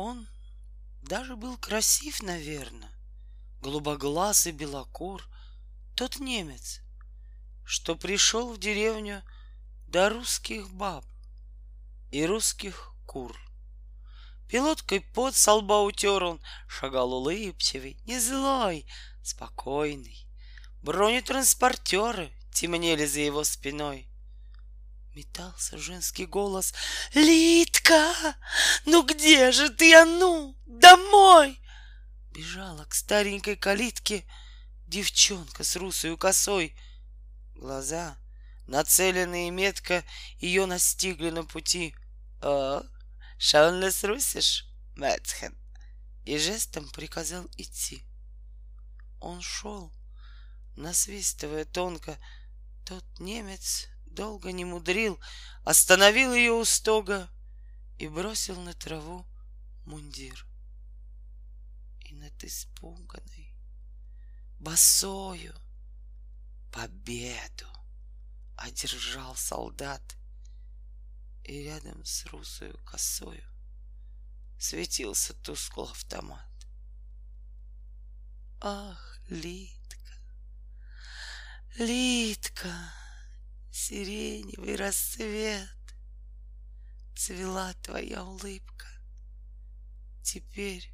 Он даже был красив, наверное, голубоглазый белокур, тот немец, что пришел в деревню до русских баб и русских кур. Пилоткой под со лба утер он, шагал улыбчивый, не злой, спокойный. Бронетранспортеры темнели за его спиной. Метался женский голос. «Литка, ну где же ты, а ну, домой!» Бежала к старенькой калитке девчонка с русой косой. Глаза, нацеленные метко, ее настигли на пути. «О, шаунлес русишь, Мэтхен?» И жестом приказал идти. Он шел, насвистывая тонко. Тот немец долго не мудрил, остановил ее у стога и бросил на траву мундир. И над испуганной, босою победу одержал солдат, и рядом с русою косою светился тускло автомат. Ах, Литка, Литка, сиреневый рассвет, цвела твоя улыбка. Теперь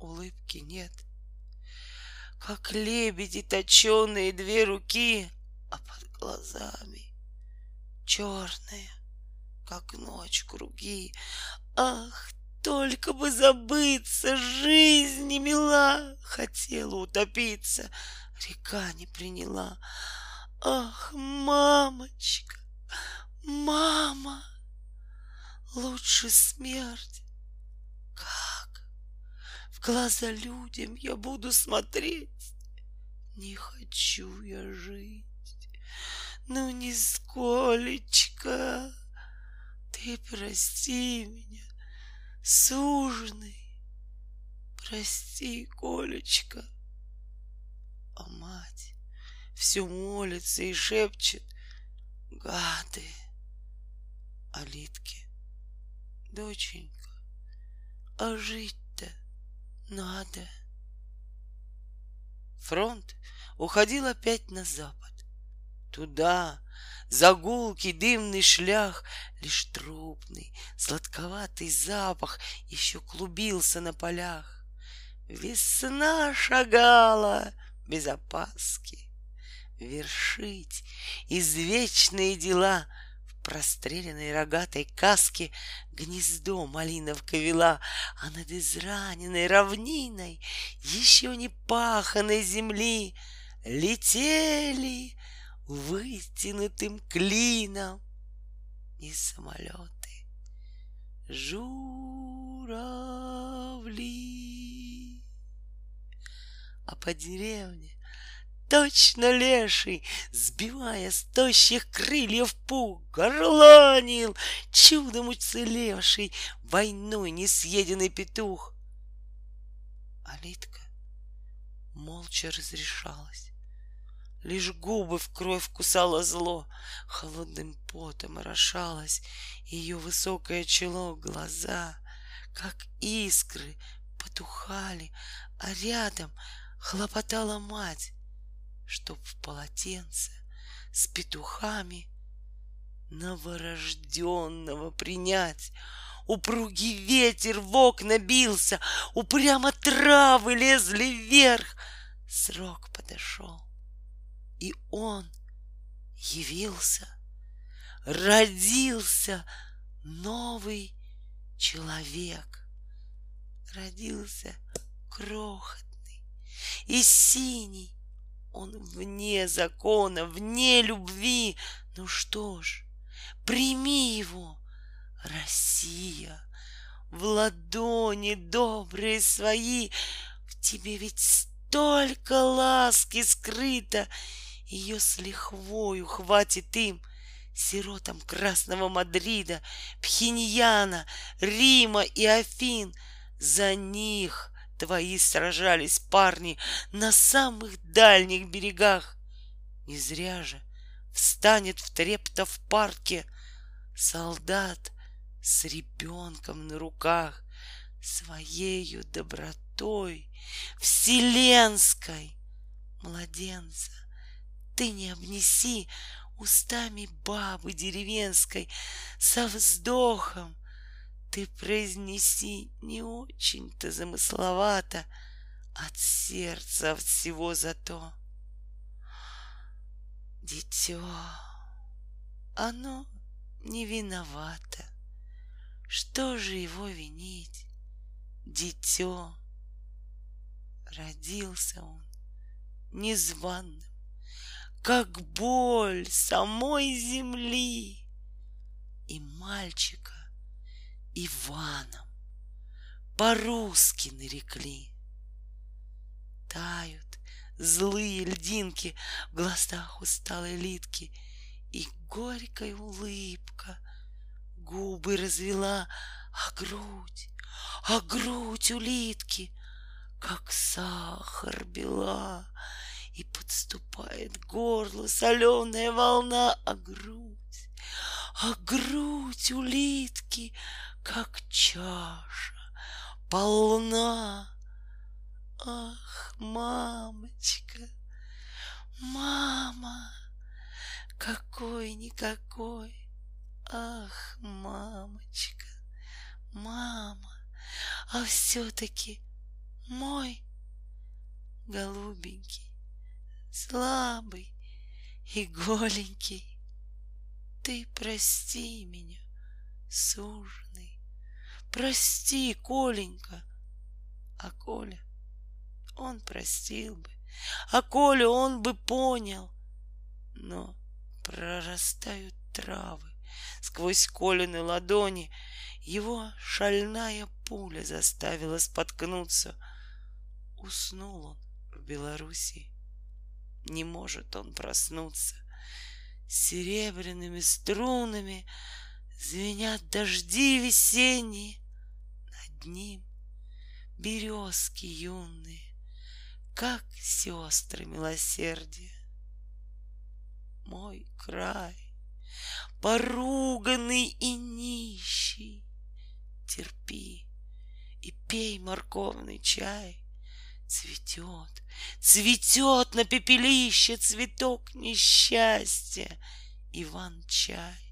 улыбки нет. Как лебеди точеные две руки, а под глазами черные, как ночь круги. Ах, только бы забыться, жизнь не мила, хотела утопиться, река не приняла. Ах, мамочка, мама, лучше смерть. Как в глаза людям я буду смотреть? Не хочу я жить. Ну, нисколечко, ты прости меня, суженый. Прости, Колечка. А мать все молится и шепчет гады. А Литке, доченька, а жить-то надо. Фронт уходил опять на запад. Туда, за гулкий дымный шлях, Лишь трупный, сладковатый запах Еще клубился на полях. Весна шагала без опаски, вершить извечные дела В простреленной рогатой каске Гнездо малиновка вела, А над израненной равниной Еще не паханой земли Летели вытянутым клином Не самолеты, журавли. А по деревне Точно леший, сбивая с тощих крыльев пух, горланил чудом уцелевший войной несъеденный петух. Алитка молча разрешалась. Лишь губы в кровь кусало зло, Холодным потом орошалось Ее высокое чело, глаза, Как искры, потухали, А рядом хлопотала мать, Чтоб в полотенце с петухами Новорожденного принять. Упругий ветер в окна бился, Упрямо травы лезли вверх. Срок подошел, и он явился, родился новый человек, родился крохотный и синий, он вне закона, вне любви. Ну что ж, прими его, Россия, в ладони добрые свои. В тебе ведь столько ласки скрыто, Ее с лихвою хватит им, Сиротам Красного Мадрида, Пхеньяна, Рима и Афин. За них Твои сражались парни на самых дальних берегах. Не зря же встанет в Трептов парке солдат с ребенком на руках. своею добротой вселенской младенца ты не обнеси устами бабы деревенской со вздохом ты произнеси не очень-то замысловато от сердца всего зато. Дитё, оно не виновато. Что же его винить? Дитё, родился он незваным, как боль самой земли. И мальчика Иваном. По-русски нарекли. Тают злые льдинки в глазах усталой литки, И горькая улыбка губы развела, А грудь, а грудь улитки, как сахар бела, И подступает к горлу соленая волна, А грудь, а грудь улитки, как чаша полна. Ах, мамочка, мама, какой-никакой. Ах, мамочка, мама, а все-таки мой голубенький, слабый и голенький. Ты прости меня, суженый, прости, Коленька. А Коля он простил бы, а Коля он бы понял. Но прорастают травы сквозь Колины ладони. Его шальная пуля заставила споткнуться. Уснул он в Белоруссии. Не может он проснуться. Серебряными струнами Звенят дожди весенние. Над ним березки юные как сестры милосердия. Мой край, поруганный и нищий, терпи и пей морковный чай. Цветет, цветет на пепелище цветок несчастья, Иван-чай.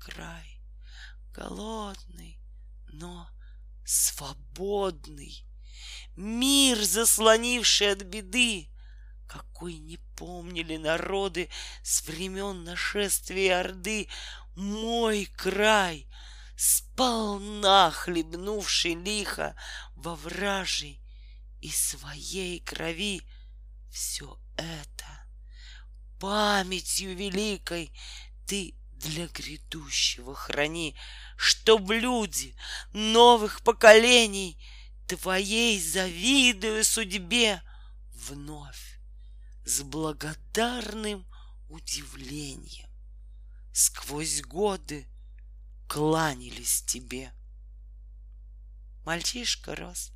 Край, голодный, но свободный, мир, заслонивший от беды, какой не помнили народы с времен нашествия Орды мой край, сполна хлебнувший лихо во вражей и своей крови. Все это памятью великой ты для грядущего храни, чтоб люди новых поколений — твоей завидую судьбе вновь с благодарным удивлением сквозь годы кланялись тебе. Мальчишка рос,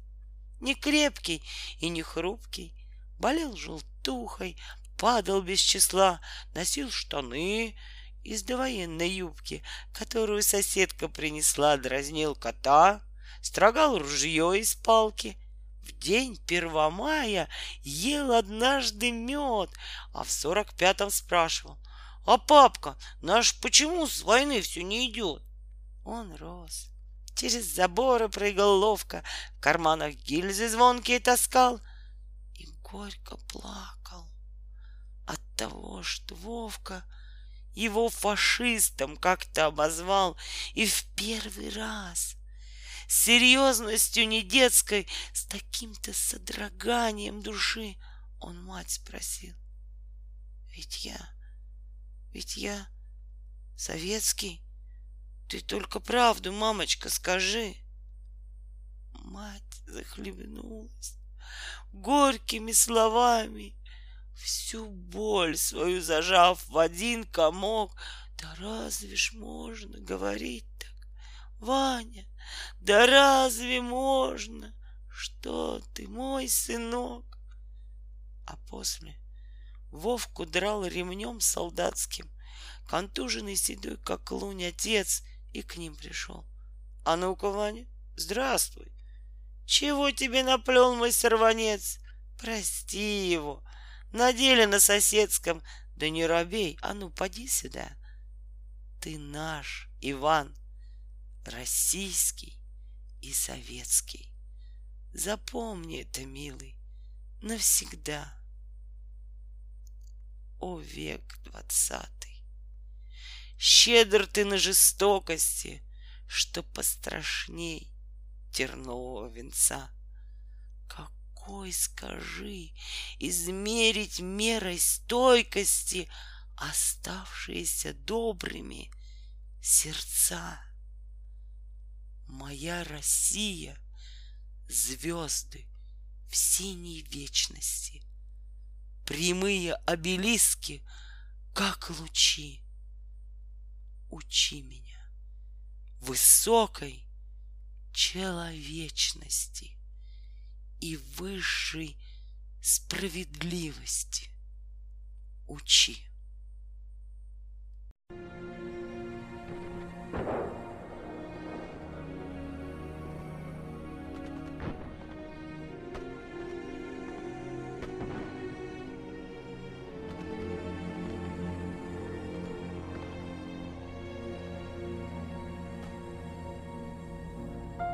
не крепкий и не хрупкий, болел желтухой, падал без числа, носил штаны из довоенной юбки, которую соседка принесла, дразнил кота — строгал ружье из палки. В день Первомая ел однажды мед, а в сорок пятом спрашивал, «А папка наш почему с войны все не идет?» Он рос, через заборы прыгал ловко, в карманах гильзы звонкие таскал и горько плакал от того, что Вовка его фашистом как-то обозвал и в первый раз — с серьезностью не детской, с таким-то содроганием души он мать спросил. Ведь я, ведь я советский. Ты только правду, мамочка, скажи. Мать захлебнулась горькими словами, всю боль свою зажав в один комок. Да разве ж можно говорить так, Ваня? Да разве можно? Что ты, мой сынок? А после Вовку драл ремнем солдатским, контуженный седой, как лунь, отец, и к ним пришел. А ну-ка, Ваня, Здравствуй. Чего тебе наплел мой сорванец? Прости его. На деле на соседском. Да не робей, а ну поди сюда. Ты наш, Иван, российский и советский. Запомни это, милый, навсегда. О век двадцатый! Щедр ты на жестокости, что пострашней тернового венца. Какой, скажи, измерить мерой стойкости оставшиеся добрыми сердца? Моя Россия — звезды в синей вечности, Прямые обелиски, как лучи. Учи меня высокой человечности и высшей справедливости. Учи.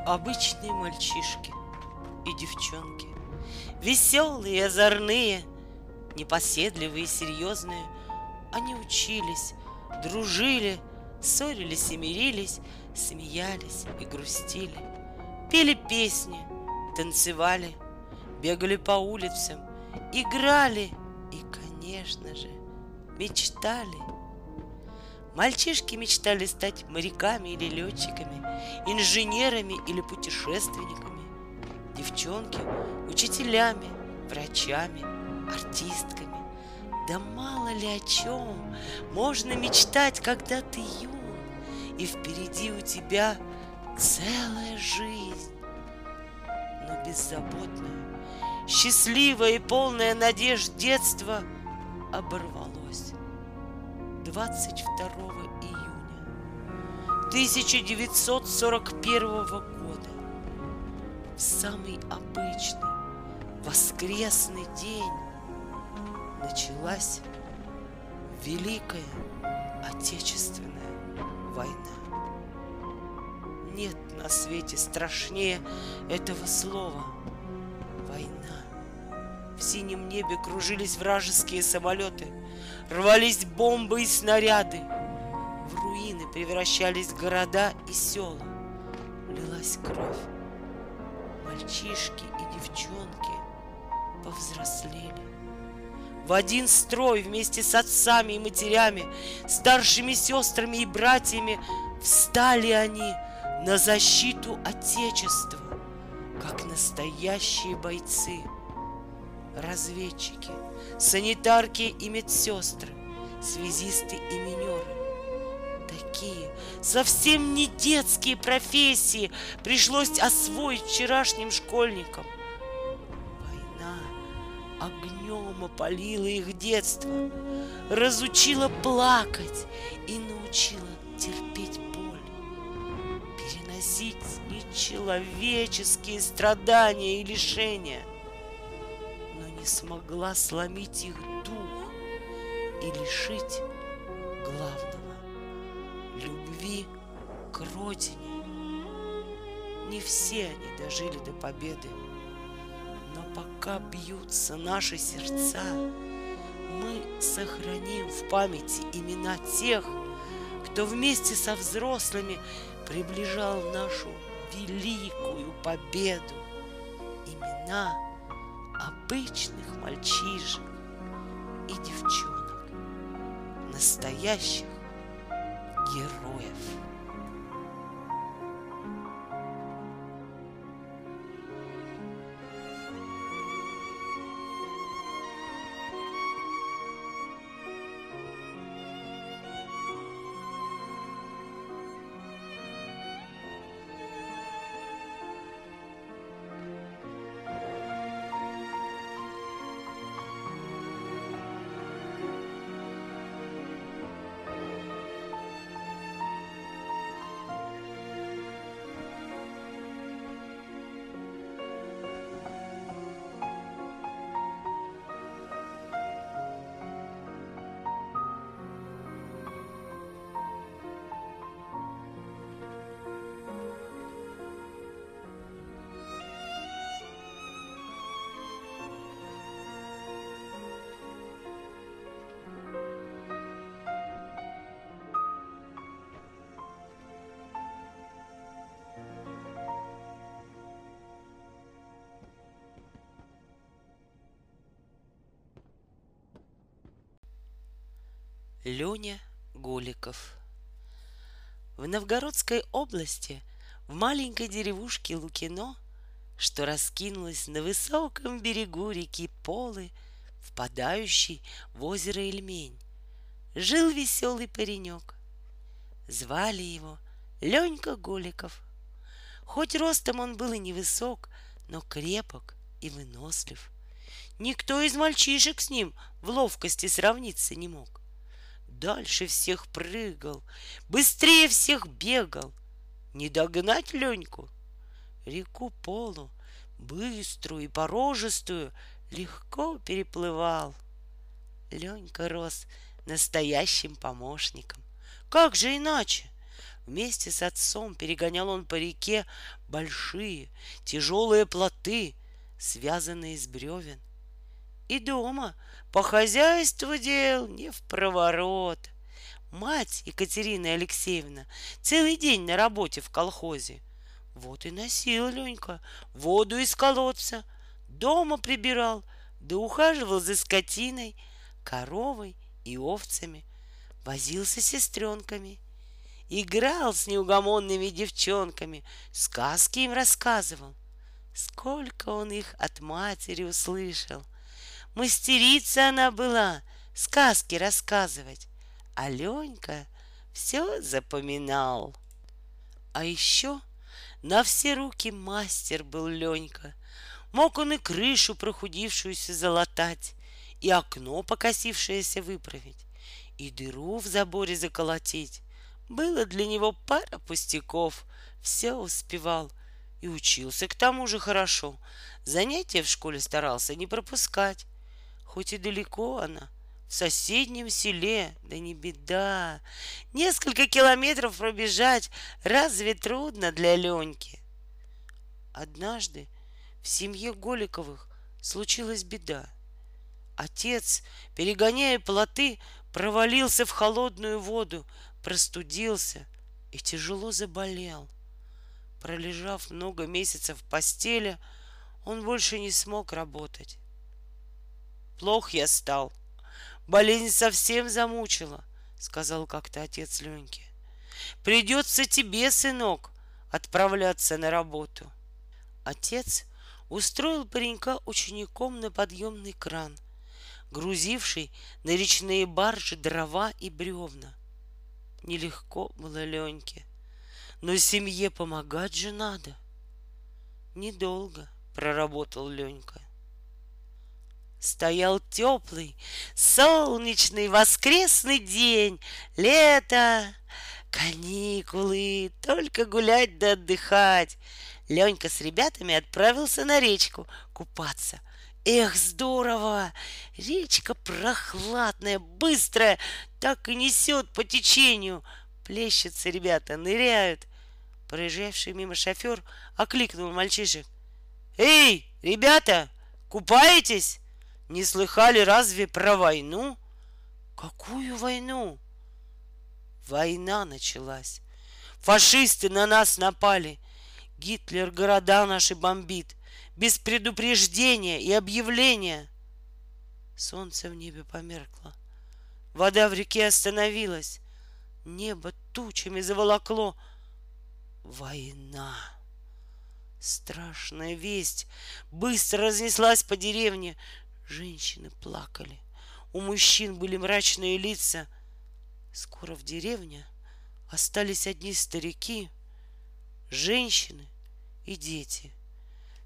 Обычные мальчишки и девчонки, Веселые, озорные, непоседливые и серьезные, Они учились, дружили, ссорились и мирились, Смеялись и грустили, Пели песни, танцевали, Бегали по улицам, играли И, конечно же, мечтали — Мальчишки мечтали стать моряками или летчиками, инженерами или путешественниками. Девчонки — учителями, врачами, артистками. Да мало ли о чем можно мечтать, когда ты юн, и впереди у тебя целая жизнь. Но беззаботное, счастливое и полное надежд детство оборвалось 22 июня 1941 года самый обычный воскресный день началась Великая Отечественная война. Нет на свете страшнее этого слова война. В синем небе кружились вражеские самолеты, рвались бомбы и снаряды. В руины превращались города и села. Лилась кровь. Мальчишки и девчонки повзрослели. В один строй вместе с отцами и матерями, старшими сестрами и братьями встали они на защиту Отечества, как настоящие бойцы — разведчики, санитарки и медсестры, связисты и минеры. Такие совсем не детские профессии пришлось освоить вчерашним школьникам. Война огнем опалила их детство, разучила плакать и научила терпеть боль, переносить нечеловеческие страдания и лишения не смогла сломить их дух и лишить главного — любви к родине. Не все они дожили до победы, но пока бьются наши сердца, мы сохраним в памяти имена тех, кто вместе со взрослыми приближал нашу великую победу. Имена — обычных мальчишек и девчонок, настоящих героев. Леня Голиков. В Новгородской области, в маленькой деревушке Лукино, что раскинулась на высоком берегу реки Полы, впадающей в озеро Ильмень, жил веселый паренек. Звали его Ленька Голиков. Хоть ростом он был и невысок, но крепок и вынослив. Никто из мальчишек с ним в ловкости сравниться не мог дальше всех прыгал, быстрее всех бегал. Не догнать Леньку. Реку Полу, быструю и порожистую, легко переплывал. Ленька рос настоящим помощником. Как же иначе? Вместе с отцом перегонял он по реке большие, тяжелые плоты, связанные из бревен. И дома по хозяйству дел не в проворот. Мать Екатерина Алексеевна целый день на работе в колхозе. Вот и носил Ленька воду из колодца, дома прибирал, да ухаживал за скотиной, коровой и овцами, возился с сестренками, играл с неугомонными девчонками, сказки им рассказывал. Сколько он их от матери услышал — Мастерица она была сказки рассказывать. А Ленька все запоминал. А еще на все руки мастер был Ленька. Мог он и крышу прохудившуюся залатать, и окно покосившееся выправить, и дыру в заборе заколотить. Было для него пара пустяков, все успевал и учился к тому же хорошо. Занятия в школе старался не пропускать. Хоть и далеко она, в соседнем селе, да не беда. Несколько километров пробежать разве трудно для Леньки? Однажды в семье Голиковых случилась беда. Отец, перегоняя плоты, провалился в холодную воду, простудился и тяжело заболел. Пролежав много месяцев в постели, он больше не смог работать. Плох я стал. Болезнь совсем замучила, сказал как-то отец Леньки. Придется тебе, сынок, отправляться на работу. Отец устроил паренька учеником на подъемный кран, грузивший на речные баржи дрова и бревна. Нелегко было Леньке, но семье помогать же надо. Недолго проработал Ленька. Стоял теплый, солнечный воскресный день, лето, каникулы, только гулять да отдыхать. Ленька с ребятами отправился на речку купаться. Эх, здорово! Речка прохладная, быстрая, так и несет по течению. Плещутся ребята, ныряют. Проезжавший мимо шофер окликнул мальчишек. «Эй, ребята, купаетесь?» Не слыхали разве про войну? Какую войну? Война началась. Фашисты на нас напали. Гитлер города наши бомбит. Без предупреждения и объявления. Солнце в небе померкло. Вода в реке остановилась. Небо тучами заволокло. Война. Страшная весть быстро разнеслась по деревне. Женщины плакали. У мужчин были мрачные лица. Скоро в деревне остались одни старики, женщины и дети.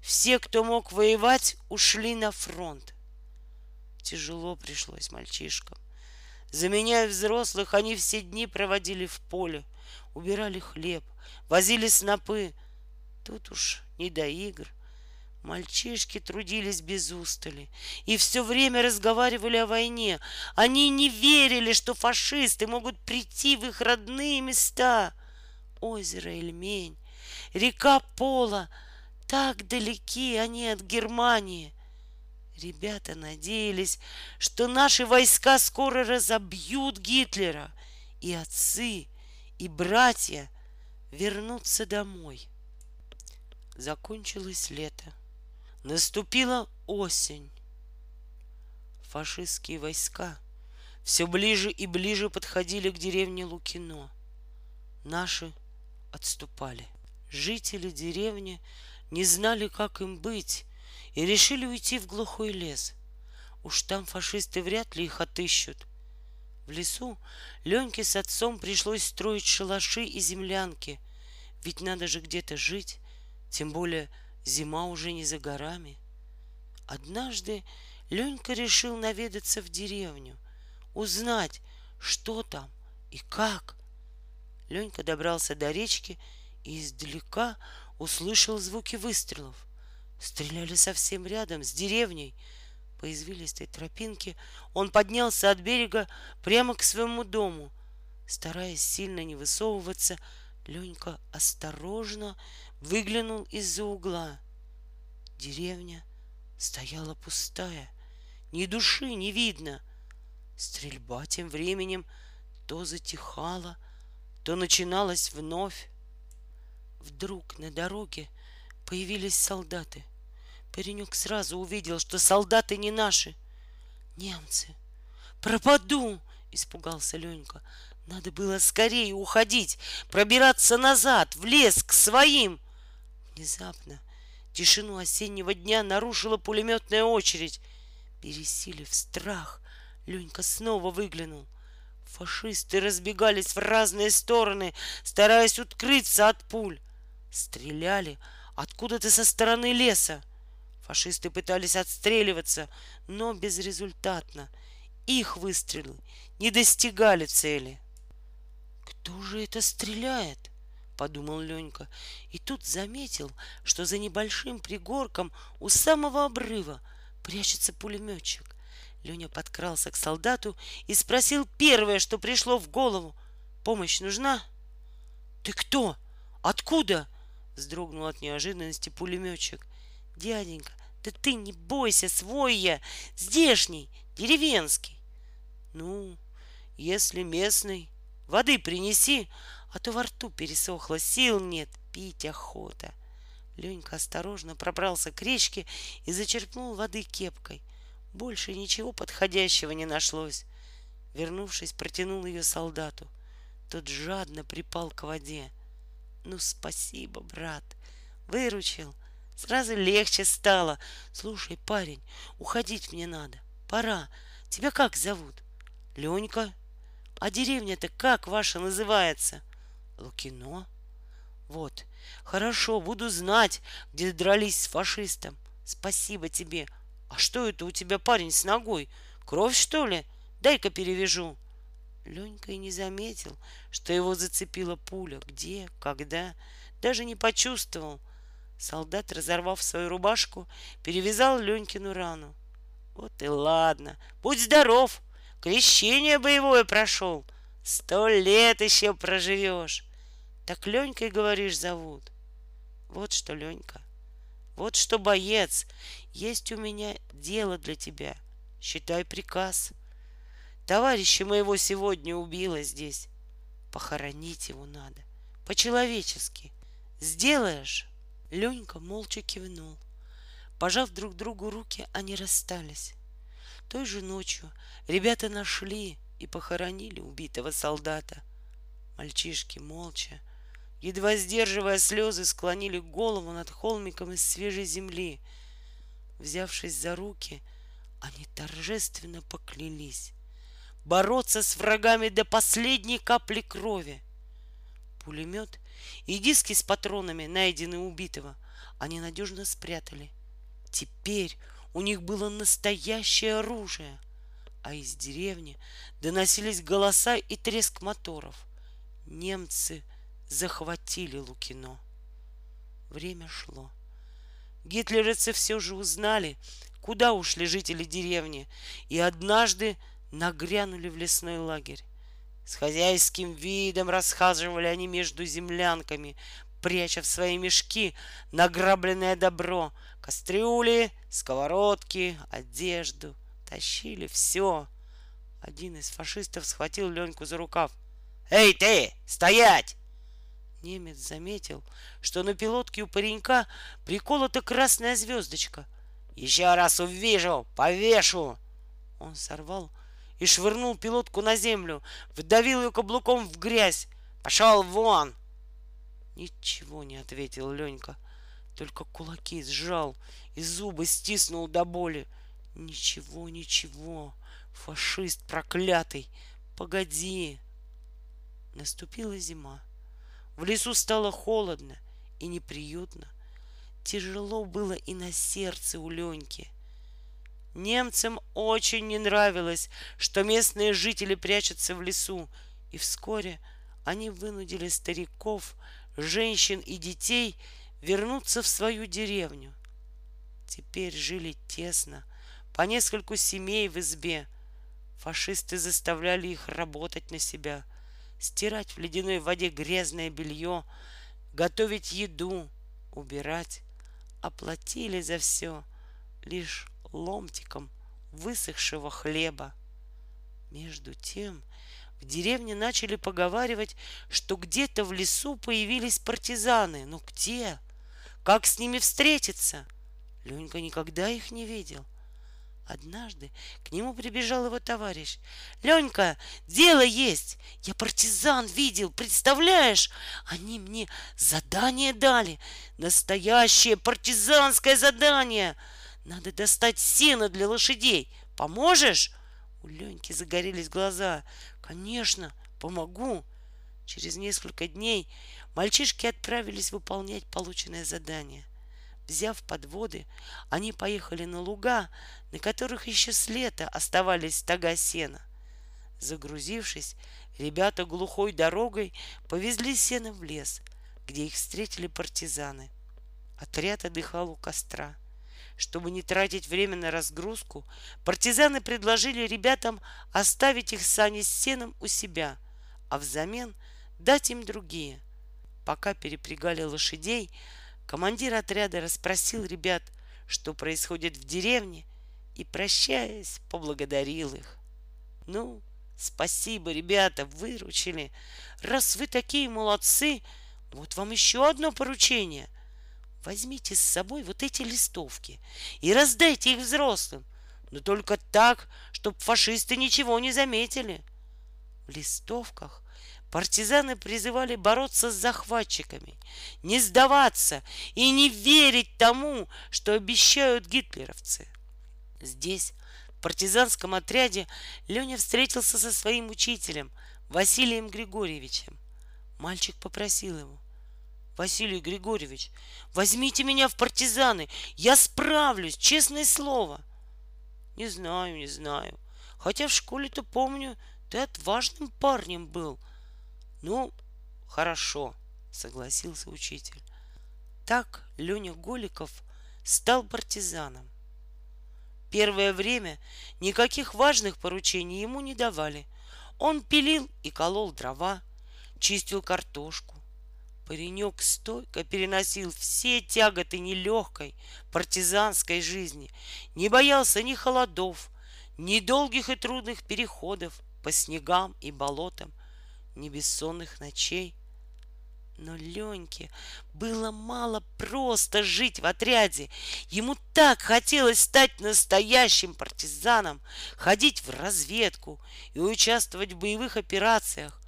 Все, кто мог воевать, ушли на фронт. Тяжело пришлось мальчишкам. Заменяя взрослых, они все дни проводили в поле, убирали хлеб, возили снопы. Тут уж не до игр, Мальчишки трудились без устали и все время разговаривали о войне. Они не верили, что фашисты могут прийти в их родные места. Озеро Эльмень, река Пола, так далеки они от Германии. Ребята надеялись, что наши войска скоро разобьют Гитлера, и отцы, и братья вернутся домой. Закончилось лето. Наступила осень. Фашистские войска все ближе и ближе подходили к деревне Лукино. Наши отступали. Жители деревни не знали, как им быть, и решили уйти в глухой лес. Уж там фашисты вряд ли их отыщут. В лесу Леньке с отцом пришлось строить шалаши и землянки, ведь надо же где-то жить, тем более зима уже не за горами. Однажды Ленька решил наведаться в деревню, узнать, что там и как. Ленька добрался до речки и издалека услышал звуки выстрелов. Стреляли совсем рядом, с деревней. По извилистой тропинке он поднялся от берега прямо к своему дому. Стараясь сильно не высовываться, Ленька осторожно выглянул из-за угла. Деревня стояла пустая, ни души не видно. Стрельба тем временем то затихала, то начиналась вновь. Вдруг на дороге появились солдаты. Паренек сразу увидел, что солдаты не наши. Немцы. Пропаду! Испугался Ленька. Надо было скорее уходить, пробираться назад, в лес, к своим. Внезапно тишину осеннего дня нарушила пулеметная очередь. Пересилив страх, Ленька снова выглянул. Фашисты разбегались в разные стороны, стараясь укрыться от пуль. Стреляли откуда-то со стороны леса. Фашисты пытались отстреливаться, но безрезультатно. Их выстрелы не достигали цели. «Кто же это стреляет?» — подумал Ленька. И тут заметил, что за небольшим пригорком у самого обрыва прячется пулеметчик. Леня подкрался к солдату и спросил первое, что пришло в голову. «Помощь нужна?» «Ты кто? Откуда?» Вздрогнул от неожиданности пулеметчик. Дяденька, да ты не бойся, свой я, здешний, деревенский. Ну, если местный, воды принеси, а то во рту пересохло, сил нет, пить охота. Ленька осторожно пробрался к речке и зачерпнул воды кепкой. Больше ничего подходящего не нашлось. Вернувшись, протянул ее солдату. Тот жадно припал к воде. Ну, спасибо, брат. Выручил. Сразу легче стало. Слушай, парень, уходить мне надо. Пора. Тебя как зовут? Ленька. А деревня-то как ваша называется? Лукино. Вот. Хорошо, буду знать, где дрались с фашистом. Спасибо тебе. А что это у тебя, парень, с ногой? Кровь, что ли? Дай-ка перевяжу. Ленька и не заметил, что его зацепила пуля. Где, когда, даже не почувствовал. Солдат, разорвав свою рубашку, перевязал Ленькину рану. Вот и ладно. Будь здоров. Крещение боевое прошел. Сто лет еще проживешь. Так Ленькой, говоришь, зовут. Вот что, Ленька. Вот что, боец. Есть у меня дело для тебя. Считай приказ. — Товарища моего сегодня убило здесь. Похоронить его надо. По-человечески. Сделаешь? Ленька молча кивнул. Пожав друг другу руки, они расстались. Той же ночью ребята нашли и похоронили убитого солдата. Мальчишки молча, едва сдерживая слезы, склонили голову над холмиком из свежей земли. Взявшись за руки, они торжественно поклялись бороться с врагами до последней капли крови. Пулемет и диски с патронами, найденные убитого, они надежно спрятали. Теперь у них было настоящее оружие, а из деревни доносились голоса и треск моторов. Немцы захватили Лукино. Время шло. Гитлеровцы все же узнали, куда ушли жители деревни, и однажды нагрянули в лесной лагерь. С хозяйским видом расхаживали они между землянками, пряча в свои мешки награбленное добро, кастрюли, сковородки, одежду. Тащили все. Один из фашистов схватил Леньку за рукав. «Эй ты, стоять!» Немец заметил, что на пилотке у паренька приколота красная звездочка. «Еще раз увижу, повешу!» Он сорвал и швырнул пилотку на землю, вдавил ее каблуком в грязь. «Пошел вон!» Ничего не ответил Ленька, только кулаки сжал и зубы стиснул до боли. Ничего, ничего, фашист проклятый, погоди. Наступила зима. В лесу стало холодно и неприютно. Тяжело было и на сердце у Леньки. Немцам очень не нравилось, что местные жители прячутся в лесу, и вскоре они вынудили стариков, женщин и детей вернуться в свою деревню. Теперь жили тесно, по нескольку семей в избе. Фашисты заставляли их работать на себя, стирать в ледяной воде грязное белье, готовить еду, убирать. Оплатили за все лишь ломтиком высохшего хлеба. Между тем в деревне начали поговаривать, что где-то в лесу появились партизаны. Но где? Как с ними встретиться? Ленька никогда их не видел. Однажды к нему прибежал его товарищ. «Ленька, дело есть! Я партизан видел, представляешь? Они мне задание дали. Настоящее партизанское задание. Надо достать сено для лошадей. Поможешь?» У Леньки загорелись глаза. «Конечно, помогу!» Через несколько дней мальчишки отправились выполнять полученное задание — Взяв подводы, они поехали на луга, на которых еще с лета оставались стога сена. Загрузившись, ребята глухой дорогой повезли сено в лес, где их встретили партизаны. Отряд отдыхал у костра. Чтобы не тратить время на разгрузку, партизаны предложили ребятам оставить их сани с сеном у себя, а взамен дать им другие. Пока перепрягали лошадей, Командир отряда расспросил ребят, что происходит в деревне, и, прощаясь, поблагодарил их. Ну, спасибо, ребята, выручили. Раз вы такие молодцы, вот вам еще одно поручение. Возьмите с собой вот эти листовки и раздайте их взрослым. Но только так, чтобы фашисты ничего не заметили. В листовках Партизаны призывали бороться с захватчиками, не сдаваться и не верить тому, что обещают гитлеровцы. Здесь, в партизанском отряде, Леня встретился со своим учителем Василием Григорьевичем. Мальчик попросил его, Василий Григорьевич, возьмите меня в партизаны, я справлюсь, честное слово. Не знаю, не знаю. Хотя в школе-то помню, ты отважным парнем был — ну, хорошо, согласился учитель. Так Леня Голиков стал партизаном. Первое время никаких важных поручений ему не давали. Он пилил и колол дрова, чистил картошку. Паренек стойко переносил все тяготы нелегкой партизанской жизни, не боялся ни холодов, ни долгих и трудных переходов по снегам и болотам — ни бессонных ночей. Но Леньке было мало просто жить в отряде. Ему так хотелось стать настоящим партизаном, ходить в разведку и участвовать в боевых операциях.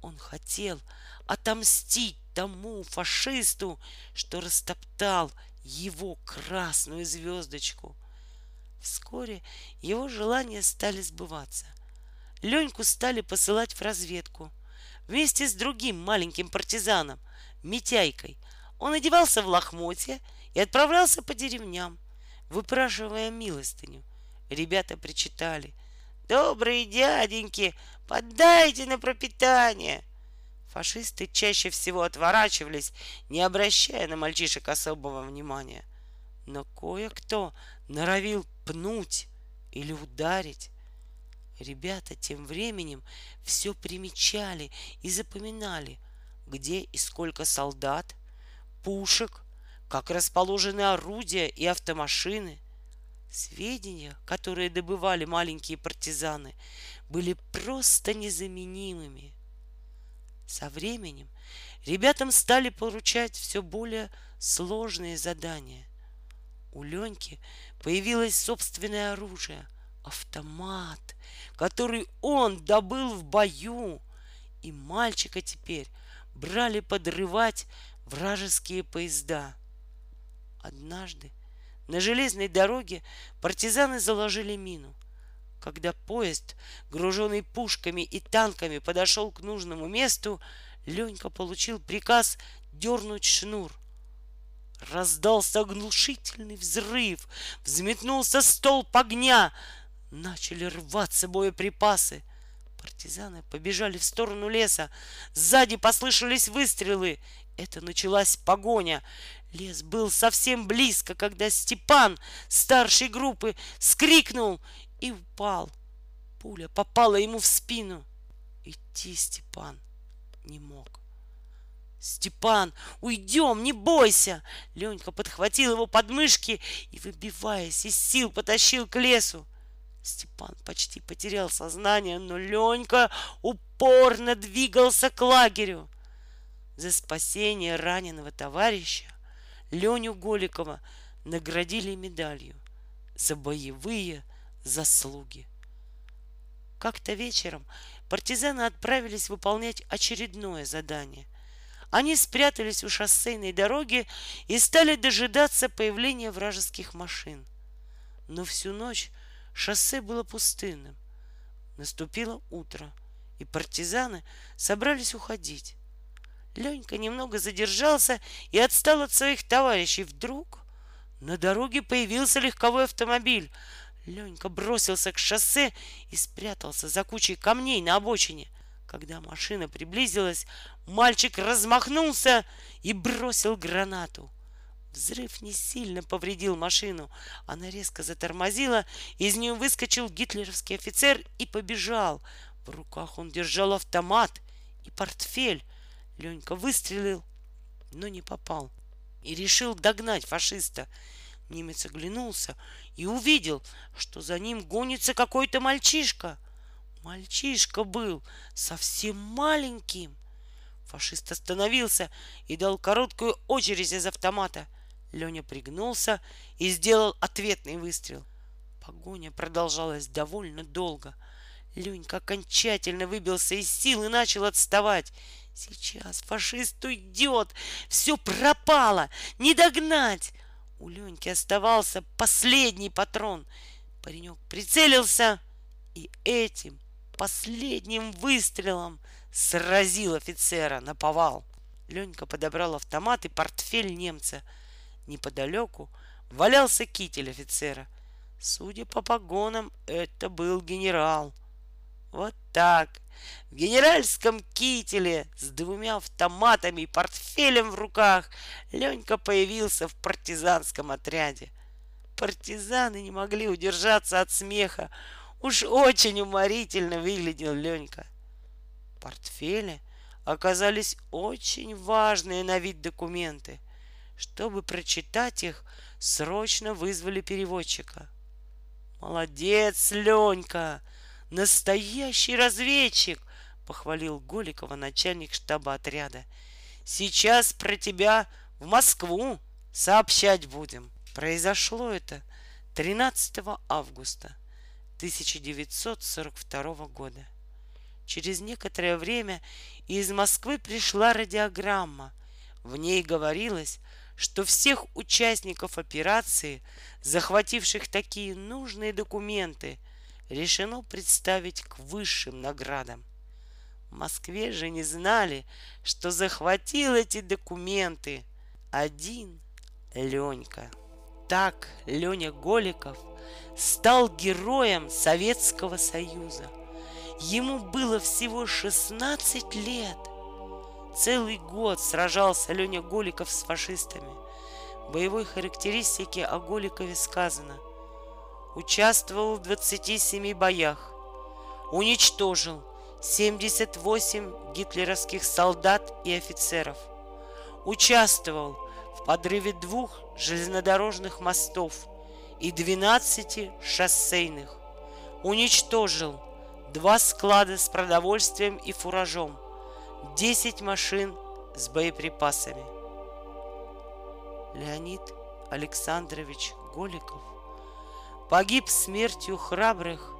Он хотел отомстить тому фашисту, что растоптал его красную звездочку. Вскоре его желания стали сбываться. Леньку стали посылать в разведку — вместе с другим маленьким партизаном, Митяйкой. Он одевался в лохмотья и отправлялся по деревням, выпрашивая милостыню. Ребята причитали. «Добрые дяденьки, подайте на пропитание!» Фашисты чаще всего отворачивались, не обращая на мальчишек особого внимания. Но кое-кто норовил пнуть или ударить. Ребята тем временем все примечали и запоминали, где и сколько солдат, пушек, как расположены орудия и автомашины. Сведения, которые добывали маленькие партизаны, были просто незаменимыми. Со временем ребятам стали поручать все более сложные задания. У Леньки появилось собственное оружие — автомат, который он добыл в бою. И мальчика теперь брали подрывать вражеские поезда. Однажды на железной дороге партизаны заложили мину. Когда поезд, груженный пушками и танками, подошел к нужному месту, Ленька получил приказ дернуть шнур. Раздался оглушительный взрыв, взметнулся столб огня, начали рваться боеприпасы. Партизаны побежали в сторону леса. Сзади послышались выстрелы. Это началась погоня. Лес был совсем близко, когда Степан, старшей группы, скрикнул и упал. Пуля попала ему в спину. Идти Степан не мог. Степан, уйдем, не бойся! Ленька подхватил его подмышки и, выбиваясь из сил, потащил к лесу. Степан почти потерял сознание, но Ленька упорно двигался к лагерю. За спасение раненого товарища Леню Голикова наградили медалью за боевые заслуги. Как-то вечером партизаны отправились выполнять очередное задание. Они спрятались у шоссейной дороги и стали дожидаться появления вражеских машин. Но всю ночь шоссе было пустынным. Наступило утро, и партизаны собрались уходить. Ленька немного задержался и отстал от своих товарищей. Вдруг на дороге появился легковой автомобиль. Ленька бросился к шоссе и спрятался за кучей камней на обочине. Когда машина приблизилась, мальчик размахнулся и бросил гранату. Взрыв не сильно повредил машину. Она резко затормозила, из нее выскочил гитлеровский офицер и побежал. В руках он держал автомат и портфель. Ленька выстрелил, но не попал. И решил догнать фашиста. Немец оглянулся и увидел, что за ним гонится какой-то мальчишка. Мальчишка был совсем маленьким. Фашист остановился и дал короткую очередь из автомата. Леня пригнулся и сделал ответный выстрел. Погоня продолжалась довольно долго. Ленька окончательно выбился из сил и начал отставать. Сейчас фашист уйдет, все пропало, не догнать. У Леньки оставался последний патрон. Паренек прицелился и этим последним выстрелом сразил офицера на повал. Ленька подобрал автомат и портфель немца. Неподалеку валялся китель офицера. Судя по погонам, это был генерал. Вот так. В генеральском кителе с двумя автоматами и портфелем в руках Ленька появился в партизанском отряде. Партизаны не могли удержаться от смеха. Уж очень уморительно выглядел Ленька. В портфеле оказались очень важные на вид документы. Чтобы прочитать их, срочно вызвали переводчика. Молодец, Ленька! Настоящий разведчик, похвалил Голикова начальник штаба отряда. Сейчас про тебя в Москву сообщать будем. Произошло это 13 августа 1942 года. Через некоторое время из Москвы пришла радиограмма. В ней говорилось, что всех участников операции, захвативших такие нужные документы – решено представить к высшим наградам. В Москве же не знали, что захватил эти документы один Ленька. Так Леня Голиков стал героем Советского Союза. Ему было всего 16 лет. Целый год сражался Леня Голиков с фашистами. В боевой характеристике о Голикове сказано – участвовал в 27 боях, уничтожил 78 гитлеровских солдат и офицеров, участвовал в подрыве двух железнодорожных мостов и 12 шоссейных, уничтожил два склада с продовольствием и фуражом, 10 машин с боеприпасами. Леонид Александрович Голиков погиб смертью храбрых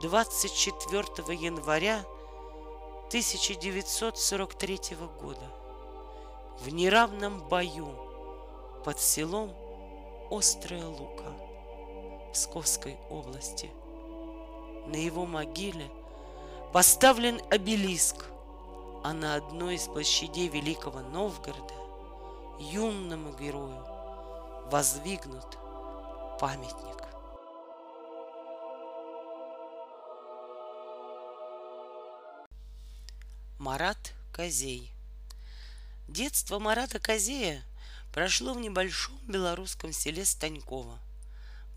24 января 1943 года в неравном бою под селом Острая Лука Псковской области. На его могиле поставлен обелиск, а на одной из площадей Великого Новгорода юному герою воздвигнут памятник. Марат Козей Детство Марата Козея прошло в небольшом белорусском селе Станьково.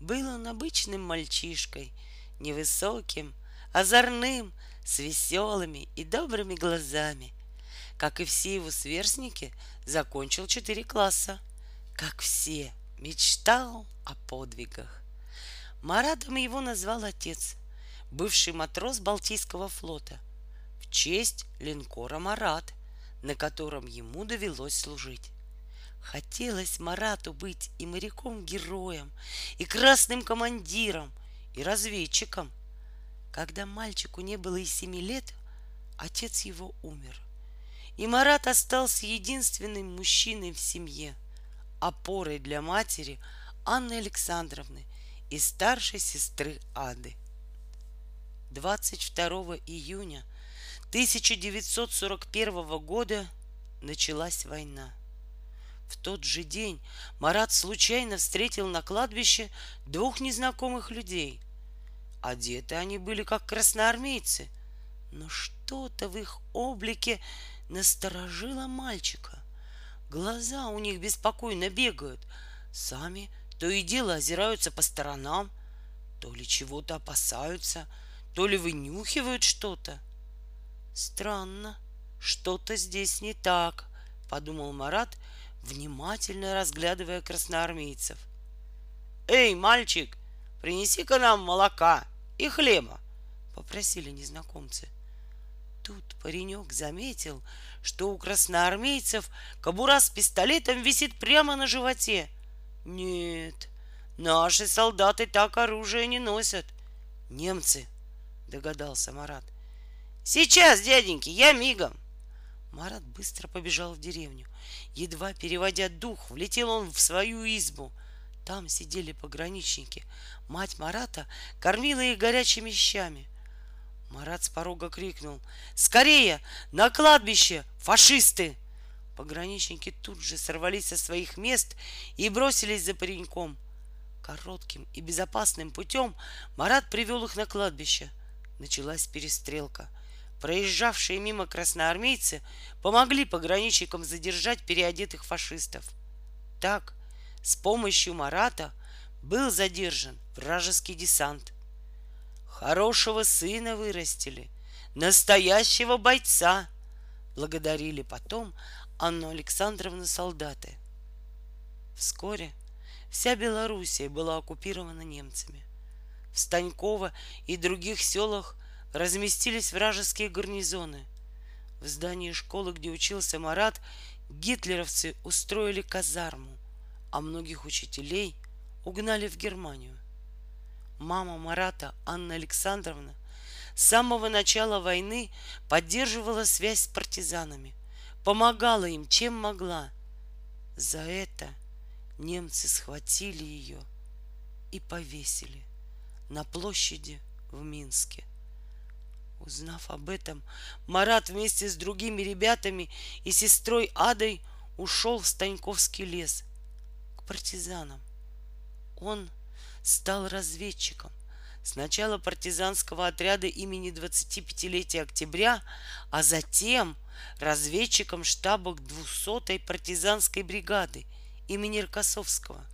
Был он обычным мальчишкой, невысоким, озорным, с веселыми и добрыми глазами. Как и все его сверстники, закончил четыре класса. Как все, мечтал о подвигах. Маратом его назвал отец, бывший матрос Балтийского флота, в честь линкора «Марат», на котором ему довелось служить. Хотелось Марату быть и моряком-героем, и красным командиром, и разведчиком. Когда мальчику не было и семи лет, отец его умер. И Марат остался единственным мужчиной в семье, опорой для матери Анны Александровны и старшей сестры Ады. 22 июня 1941 года началась война. В тот же день Марат случайно встретил на кладбище двух незнакомых людей. Одеты они были как красноармейцы, но что-то в их облике насторожило мальчика. Глаза у них беспокойно бегают, сами то и дело озираются по сторонам, то ли чего-то опасаются, то ли вынюхивают что-то. Странно, что-то здесь не так, подумал Марат, внимательно разглядывая красноармейцев. Эй, мальчик, принеси-ка нам молока и хлеба, попросили незнакомцы. Тут паренек заметил, что у красноармейцев кобура с пистолетом висит прямо на животе. Нет, наши солдаты так оружие не носят. Немцы, догадался Марат. Сейчас, дяденьки, я мигом. Марат быстро побежал в деревню. Едва переводя дух, влетел он в свою избу. Там сидели пограничники. Мать Марата кормила их горячими щами. Марат с порога крикнул. «Скорее! На кладбище! Фашисты!» Пограничники тут же сорвались со своих мест и бросились за пареньком. Коротким и безопасным путем Марат привел их на кладбище. Началась перестрелка. Проезжавшие мимо красноармейцы помогли пограничникам задержать переодетых фашистов. Так, с помощью Марата был задержан вражеский десант. Хорошего сына вырастили, настоящего бойца, благодарили потом Анну Александровну солдаты. Вскоре вся Белоруссия была оккупирована немцами. В Станьково и других селах разместились вражеские гарнизоны. В здании школы, где учился Марат, гитлеровцы устроили казарму, а многих учителей угнали в Германию. Мама Марата, Анна Александровна, с самого начала войны поддерживала связь с партизанами, помогала им, чем могла. За это немцы схватили ее и повесили на площади в Минске. Узнав об этом, Марат вместе с другими ребятами и сестрой Адой ушел в Станьковский лес к партизанам. Он стал разведчиком. Сначала партизанского отряда имени 25-летия октября, а затем разведчиком штаба 200-й партизанской бригады имени Рокоссовского.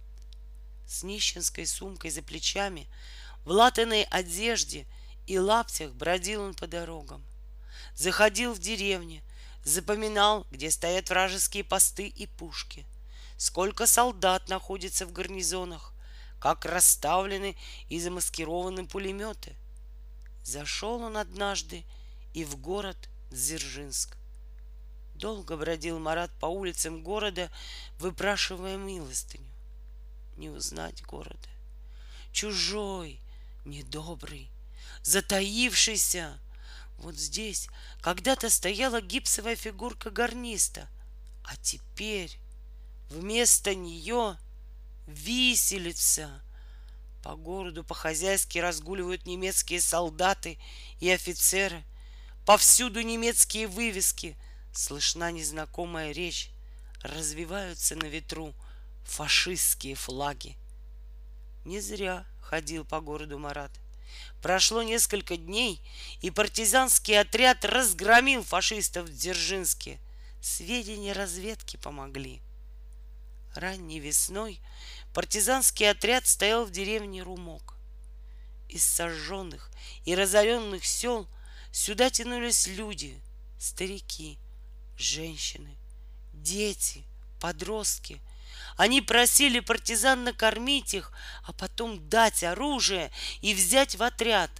С нищенской сумкой за плечами, в латаной одежде и лаптях бродил он по дорогам. Заходил в деревни, запоминал, где стоят вражеские посты и пушки, сколько солдат находится в гарнизонах, как расставлены и замаскированы пулеметы. Зашел он однажды и в город Дзержинск. Долго бродил Марат по улицам города, выпрашивая милостыню. Не узнать города. чужой, недобрый, затаившийся. Вот здесь когда-то стояла гипсовая фигурка гарниста, а теперь вместо нее виселица. По городу по-хозяйски разгуливают немецкие солдаты и офицеры. Повсюду немецкие вывески. Слышна незнакомая речь. Развиваются на ветру фашистские флаги. Не зря ходил по городу Марат. Прошло несколько дней, и партизанский отряд разгромил фашистов в Дзержинске. Сведения разведки помогли. Ранней весной партизанский отряд стоял в деревне Румок. Из сожженных и разоренных сел сюда тянулись люди, старики, женщины, дети, подростки — они просили партизан накормить их, а потом дать оружие и взять в отряд.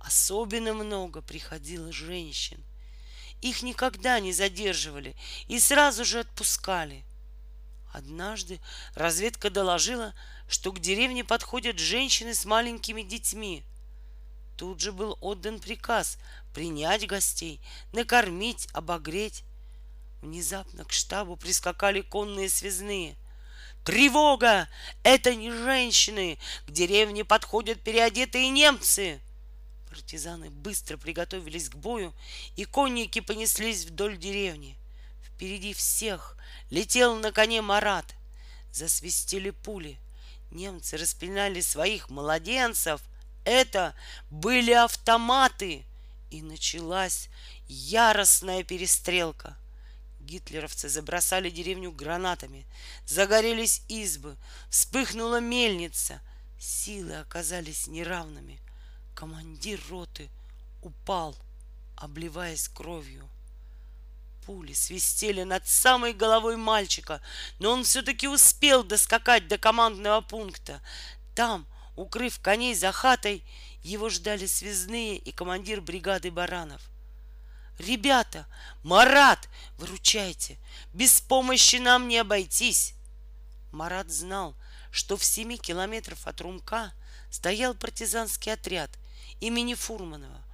Особенно много приходило женщин. Их никогда не задерживали и сразу же отпускали. Однажды разведка доложила, что к деревне подходят женщины с маленькими детьми. Тут же был отдан приказ принять гостей, накормить, обогреть. Внезапно к штабу прискакали конные связные — Тревога! Это не женщины! К деревне подходят переодетые немцы! Партизаны быстро приготовились к бою, и конники понеслись вдоль деревни. Впереди всех летел на коне Марат. Засвистели пули. Немцы распинали своих младенцев. Это были автоматы. И началась яростная перестрелка — Гитлеровцы забросали деревню гранатами, загорелись избы, вспыхнула мельница. Силы оказались неравными. Командир роты упал, обливаясь кровью. Пули свистели над самой головой мальчика, но он все-таки успел доскакать до командного пункта. Там, укрыв коней за хатой, его ждали связные и командир бригады баранов. Ребята, Марат, выручайте, без помощи нам не обойтись. Марат знал, что в семи километров от Румка стоял партизанский отряд имени Фурманова.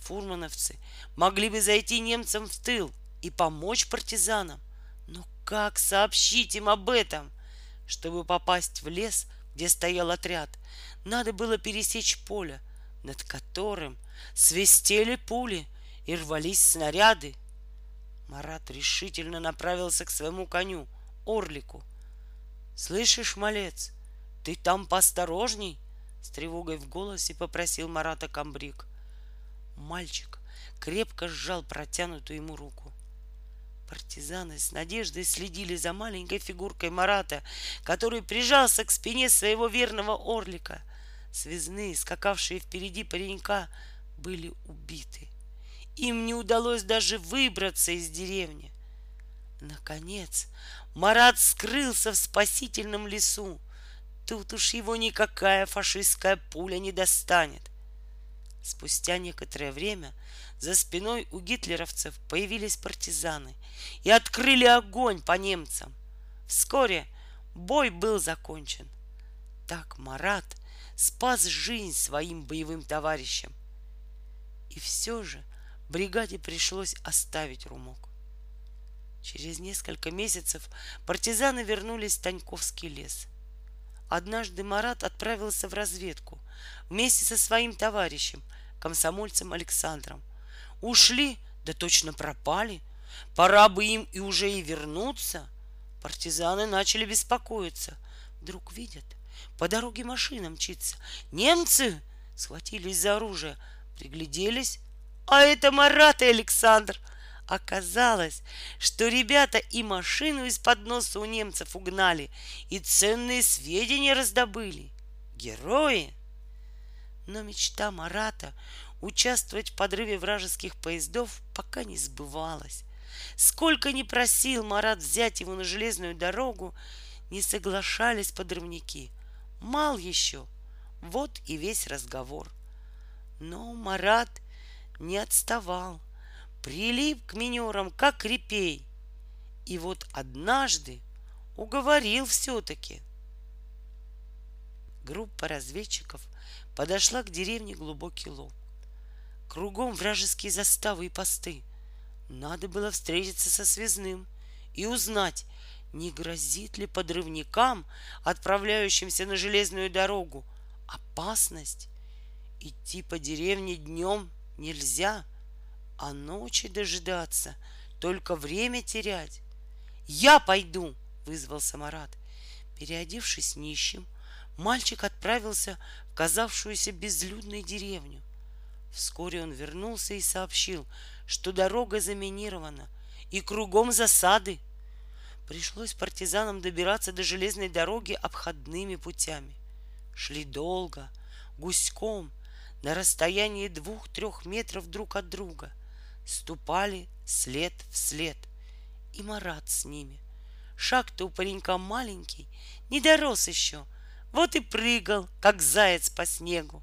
Фурмановцы могли бы зайти немцам в тыл и помочь партизанам. Но как сообщить им об этом? Чтобы попасть в лес, где стоял отряд, надо было пересечь поле, над которым свистели пули — и рвались снаряды. Марат решительно направился к своему коню, Орлику. «Слышишь, малец, ты там поосторожней!» С тревогой в голосе попросил Марата Камбрик. Мальчик крепко сжал протянутую ему руку. Партизаны с надеждой следили за маленькой фигуркой Марата, который прижался к спине своего верного орлика. Связные, скакавшие впереди паренька, были убиты. Им не удалось даже выбраться из деревни. Наконец, Марат скрылся в спасительном лесу. Тут уж его никакая фашистская пуля не достанет. Спустя некоторое время за спиной у гитлеровцев появились партизаны и открыли огонь по немцам. Вскоре бой был закончен. Так Марат спас жизнь своим боевым товарищам. И все же бригаде пришлось оставить Румок. Через несколько месяцев партизаны вернулись в Таньковский лес. Однажды Марат отправился в разведку вместе со своим товарищем, комсомольцем Александром. Ушли, да точно пропали. Пора бы им и уже и вернуться. Партизаны начали беспокоиться. Вдруг видят, по дороге машина мчится. Немцы схватились за оружие, пригляделись, а это Марат и Александр. Оказалось, что ребята и машину из-под носа у немцев угнали, и ценные сведения раздобыли. Герои! Но мечта Марата участвовать в подрыве вражеских поездов пока не сбывалась. Сколько ни просил Марат взять его на железную дорогу, не соглашались подрывники. Мал еще. Вот и весь разговор. Но Марат — не отставал, прилип к минерам, как репей. И вот однажды уговорил все-таки. Группа разведчиков подошла к деревне Глубокий Лог. Кругом вражеские заставы и посты. Надо было встретиться со связным и узнать, не грозит ли подрывникам, отправляющимся на железную дорогу, опасность. Идти по деревне днем нельзя, а ночи дожидаться, только время терять. «Я пойду!» — вызвался Марат. Переодевшись нищим, мальчик отправился в казавшуюся безлюдной деревню. Вскоре он вернулся и сообщил, что дорога заминирована и кругом засады. Пришлось партизанам добираться до железной дороги обходными путями. Шли долго, гуськом, на расстоянии двух-трех метров друг от друга. Ступали след в след. И Марат с ними. Шаг-то у паренька маленький, не дорос еще. Вот и прыгал, как заяц по снегу.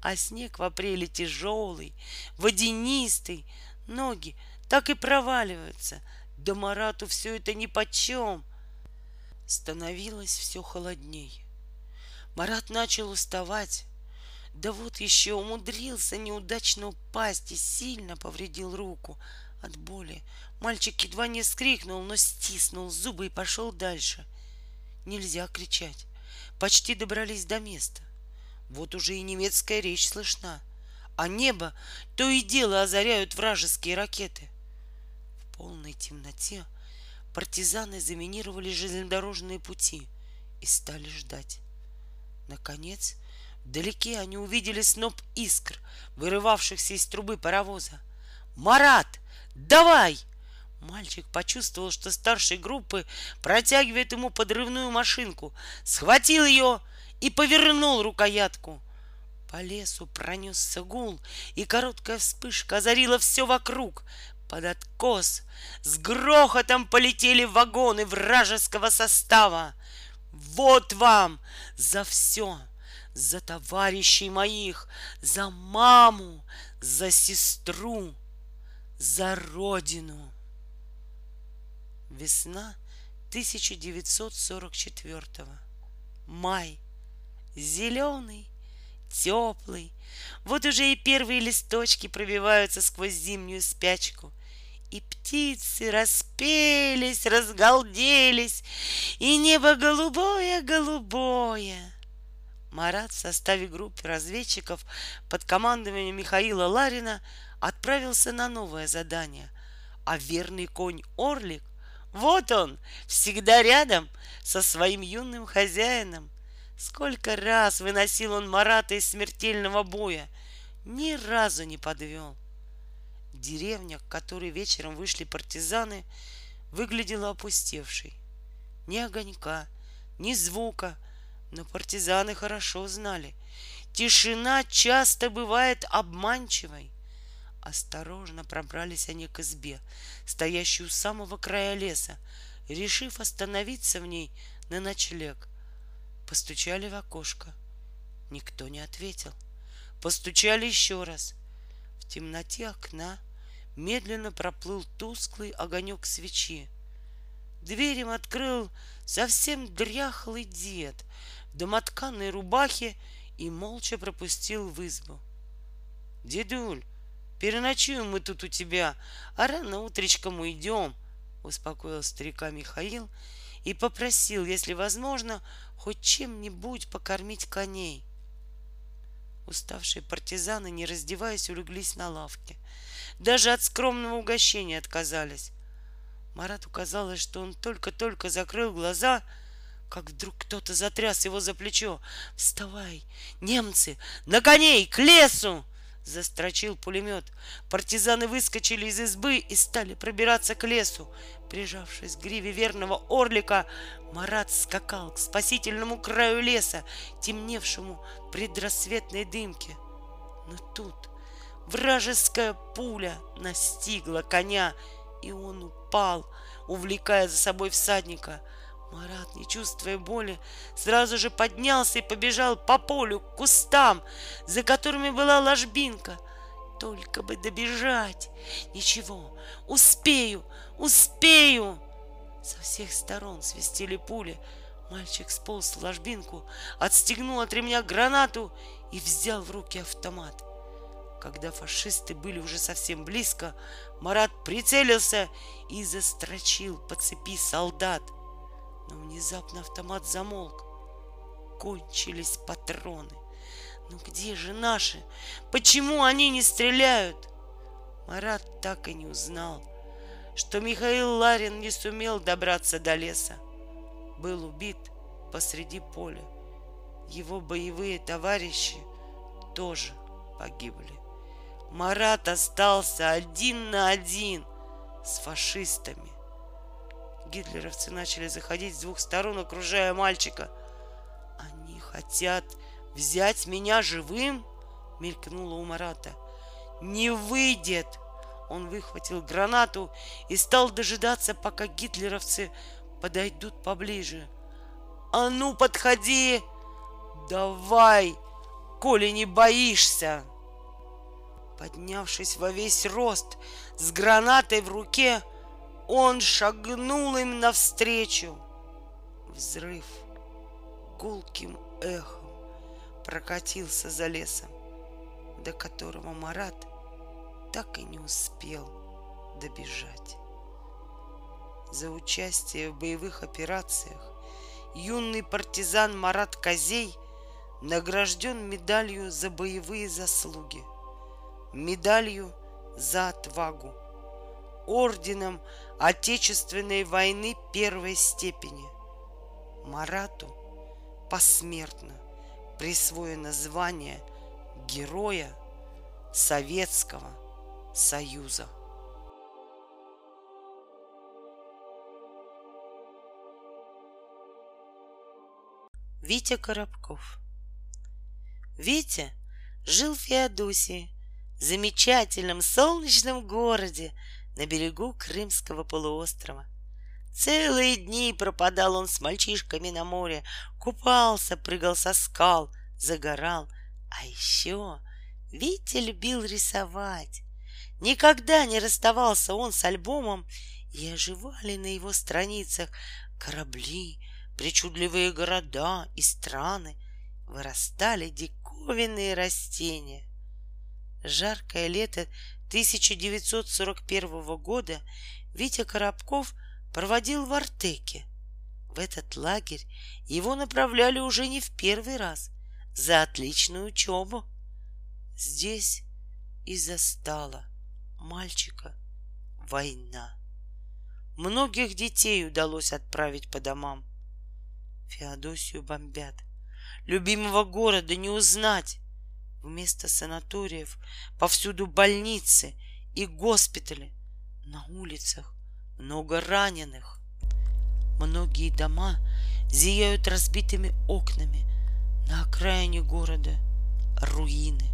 А снег в апреле тяжелый, водянистый, ноги так и проваливаются. Да Марату все это нипочем. Становилось все холодней. Марат начал уставать. Да вот еще умудрился неудачно упасть и сильно повредил руку. От боли мальчик едва не скрикнул, но стиснул зубы и пошел дальше. Нельзя кричать. Почти добрались до места. Вот уже и немецкая речь слышна, а небо то и дело озаряют вражеские ракеты. В полной темноте партизаны заминировали железнодорожные пути и стали ждать. Наконец, вдалеке они увидели сноп искр, вырывавшихся из трубы паровоза. «Марат, давай!» Мальчик почувствовал, что старший группы протягивает ему подрывную машинку, схватил ее и повернул рукоятку. По лесу пронесся гул, и короткая вспышка озарила все вокруг. Под откос с грохотом полетели вагоны вражеского состава. Вот вам за все, за товарищей моих, за маму, за сестру, за родину. Весна 1944 Май зеленый, теплый. Вот уже и первые листочки пробиваются сквозь зимнюю спячку. И птицы распелись, разгалделись, и небо голубое-голубое. Марат в составе группы разведчиков под командованием Михаила Ларина отправился на новое задание. А верный конь Орлик, вот он, всегда рядом со своим юным хозяином — Сколько раз выносил он Марата из смертельного боя, ни разу не подвел. Деревня, к которой вечером вышли партизаны, выглядела опустевшей. Ни огонька, ни звука, но партизаны хорошо знали. Тишина часто бывает обманчивой. Осторожно пробрались они к избе, стоящей у самого края леса, решив остановиться в ней на ночлег. Постучали в окошко. Никто не ответил. Постучали еще раз. В темноте окна медленно проплыл тусклый огонек свечи. Дверь им открыл совсем дряхлый дед в домотканной рубахе и молча пропустил в избу. — Дедуль, переночуем мы тут у тебя, а рано утречком уйдем, — успокоил старика Михаил и попросил, если возможно, хоть чем-нибудь покормить коней. Уставшие партизаны, не раздеваясь, улеглись на лавке. Даже от скромного угощения отказались. Марату казалось, что он только-только закрыл глаза, как вдруг кто-то затряс его за плечо. «Вставай! Немцы! На коней! К лесу!» Застрочил пулемет. Партизаны выскочили из избы и стали пробираться к лесу. Прижавшись к гриве верного орлика, Марат скакал к спасительному краю леса, темневшему в предрассветной дымке. Но тут вражеская пуля настигла коня, и он упал, увлекая за собой всадника — Марат, не чувствуя боли, сразу же поднялся и побежал по полю к кустам, за которыми была ложбинка. Только бы добежать. Ничего, успею, успею. Со всех сторон свистели пули. Мальчик сполз в ложбинку, отстегнул от ремня гранату и взял в руки автомат. Когда фашисты были уже совсем близко, Марат прицелился и застрочил по цепи солдат. Но внезапно автомат замолк. Кончились патроны. Ну где же наши? Почему они не стреляют? Марат так и не узнал, что Михаил Ларин не сумел добраться до леса. Был убит посреди поля. Его боевые товарищи тоже погибли. Марат остался один на один с фашистами. Гитлеровцы начали заходить с двух сторон, окружая мальчика. Они хотят взять меня живым? Мелькнуло у Марата. Не выйдет! Он выхватил гранату и стал дожидаться, пока гитлеровцы подойдут поближе. «А ну, подходи! Давай, коли не боишься!» Поднявшись во весь рост, с гранатой в руке, он шагнул им навстречу. Взрыв гулким эхом прокатился за лесом, до которого Марат так и не успел добежать. За участие в боевых операциях юный партизан Марат Козей награжден медалью за боевые заслуги, медалью за отвагу, орденом Отечественной войны первой степени. Марату посмертно присвоено звание Героя Советского Союза. Витя Коробков Витя жил в Феодосии, замечательном солнечном городе на берегу Крымского полуострова. Целые дни пропадал он с мальчишками на море, купался, прыгал со скал, загорал. А еще Витя любил рисовать. Никогда не расставался он с альбомом, и оживали на его страницах корабли, причудливые города и страны, вырастали диковинные растения. Жаркое лето 1941 года Витя Коробков проводил в Артеке. В этот лагерь его направляли уже не в первый раз за отличную учебу. Здесь и застала мальчика война. Многих детей удалось отправить по домам. Феодосию бомбят. Любимого города не узнать. Вместо санаториев повсюду больницы и госпитали. На улицах много раненых. Многие дома зияют разбитыми окнами. На окраине города руины.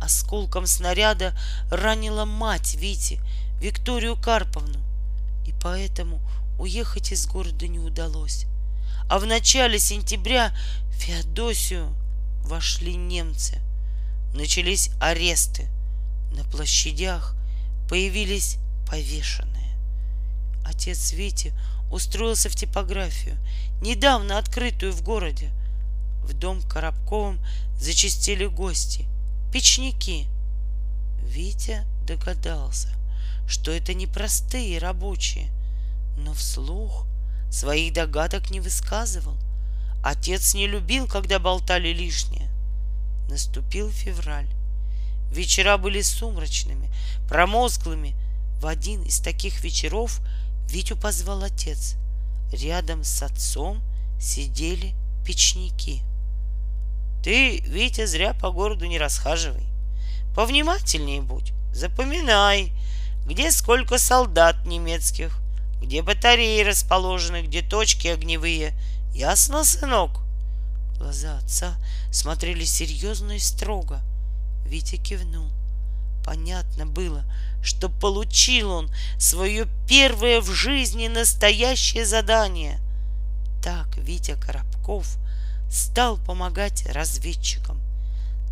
Осколком снаряда ранила мать Вити, Викторию Карповну. И поэтому уехать из города не удалось. А в начале сентября Феодосию вошли немцы. Начались аресты. На площадях появились повешенные. Отец Вити устроился в типографию, недавно открытую в городе. В дом Коробковым зачастили гости, печники. Витя догадался, что это не простые рабочие, но вслух своих догадок не высказывал. Отец не любил, когда болтали лишнее. Наступил февраль. Вечера были сумрачными, промозглыми. В один из таких вечеров Витю позвал отец. Рядом с отцом сидели печники. Ты, Витя, зря по городу не расхаживай. Повнимательнее будь. Запоминай, где сколько солдат немецких, где батареи расположены, где точки огневые. Ясно, сынок? Глаза отца смотрели серьезно и строго. Витя кивнул. Понятно было, что получил он свое первое в жизни настоящее задание. Так Витя Коробков стал помогать разведчикам.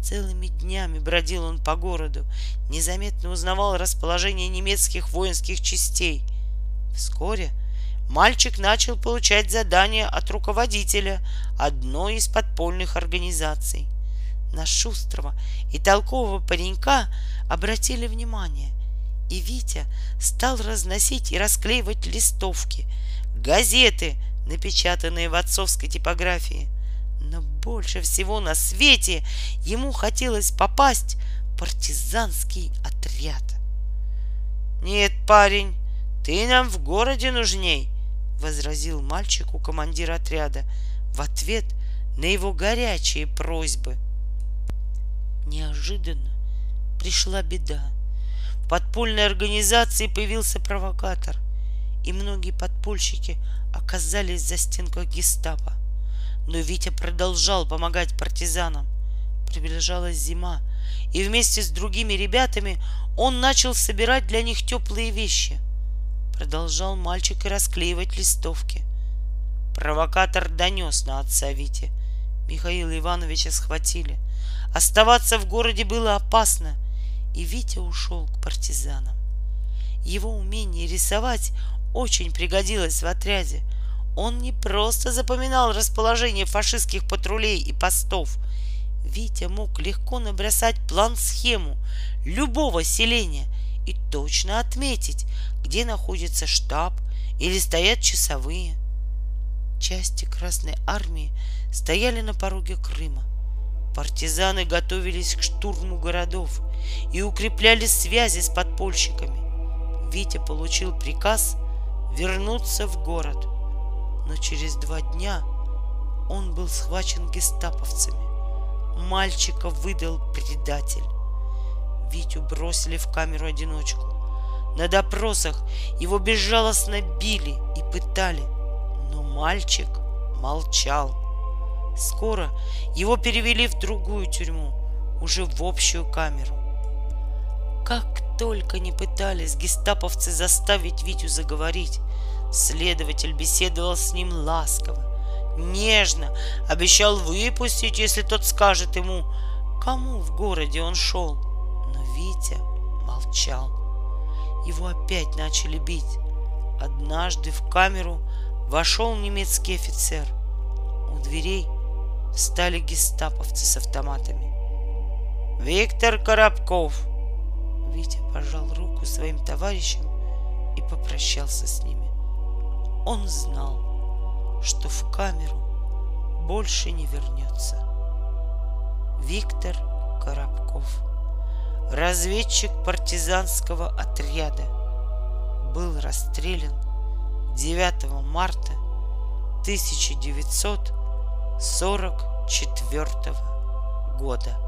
Целыми днями бродил он по городу, незаметно узнавал расположение немецких воинских частей. Вскоре мальчик начал получать задания от руководителя одной из подпольных организаций. На шустрого и толкового паренька обратили внимание, и Витя стал разносить и расклеивать листовки, газеты, напечатанные в отцовской типографии. Но больше всего на свете ему хотелось попасть в партизанский отряд. «Нет, парень, ты нам в городе нужней», — возразил мальчику командир отряда в ответ на его горячие просьбы. Неожиданно пришла беда. В подпольной организации появился провокатор, и многие подпольщики оказались за стенкой гестапо. Но Витя продолжал помогать партизанам. Приближалась зима, и вместе с другими ребятами он начал собирать для них теплые вещи. Продолжал мальчик и расклеивать листовки. Провокатор донес на отца Вити. Михаила Ивановича схватили. Оставаться в городе было опасно, и Витя ушел к партизанам. Его умение рисовать очень пригодилось в отряде. Он не просто запоминал расположение фашистских патрулей и постов. Витя мог легко набросать план-схему любого селения и точно отметить, где находится штаб или стоят часовые. Части Красной Армии стояли на пороге Крыма. Партизаны готовились к штурму городов и укрепляли связи с подпольщиками. Витя получил приказ вернуться в город, но через два дня он был схвачен гестаповцами. Мальчика выдал предатель. Витю бросили в камеру-одиночку. На допросах его безжалостно били и пытали, но мальчик молчал. Скоро его перевели в другую тюрьму, уже в общую камеру. Как только не пытались гестаповцы заставить Витю заговорить, следователь беседовал с ним ласково, нежно, обещал выпустить, если тот скажет ему, кому в городе он шел. Но Витя молчал. Его опять начали бить. Однажды в камеру вошел немецкий офицер. У дверей встали гестаповцы с автоматами. «Виктор Коробков!» Витя пожал руку своим товарищам и попрощался с ними. Он знал, что в камеру больше не вернется. Виктор Коробков, разведчик партизанского отряда, был расстрелян 9 марта 1944 года.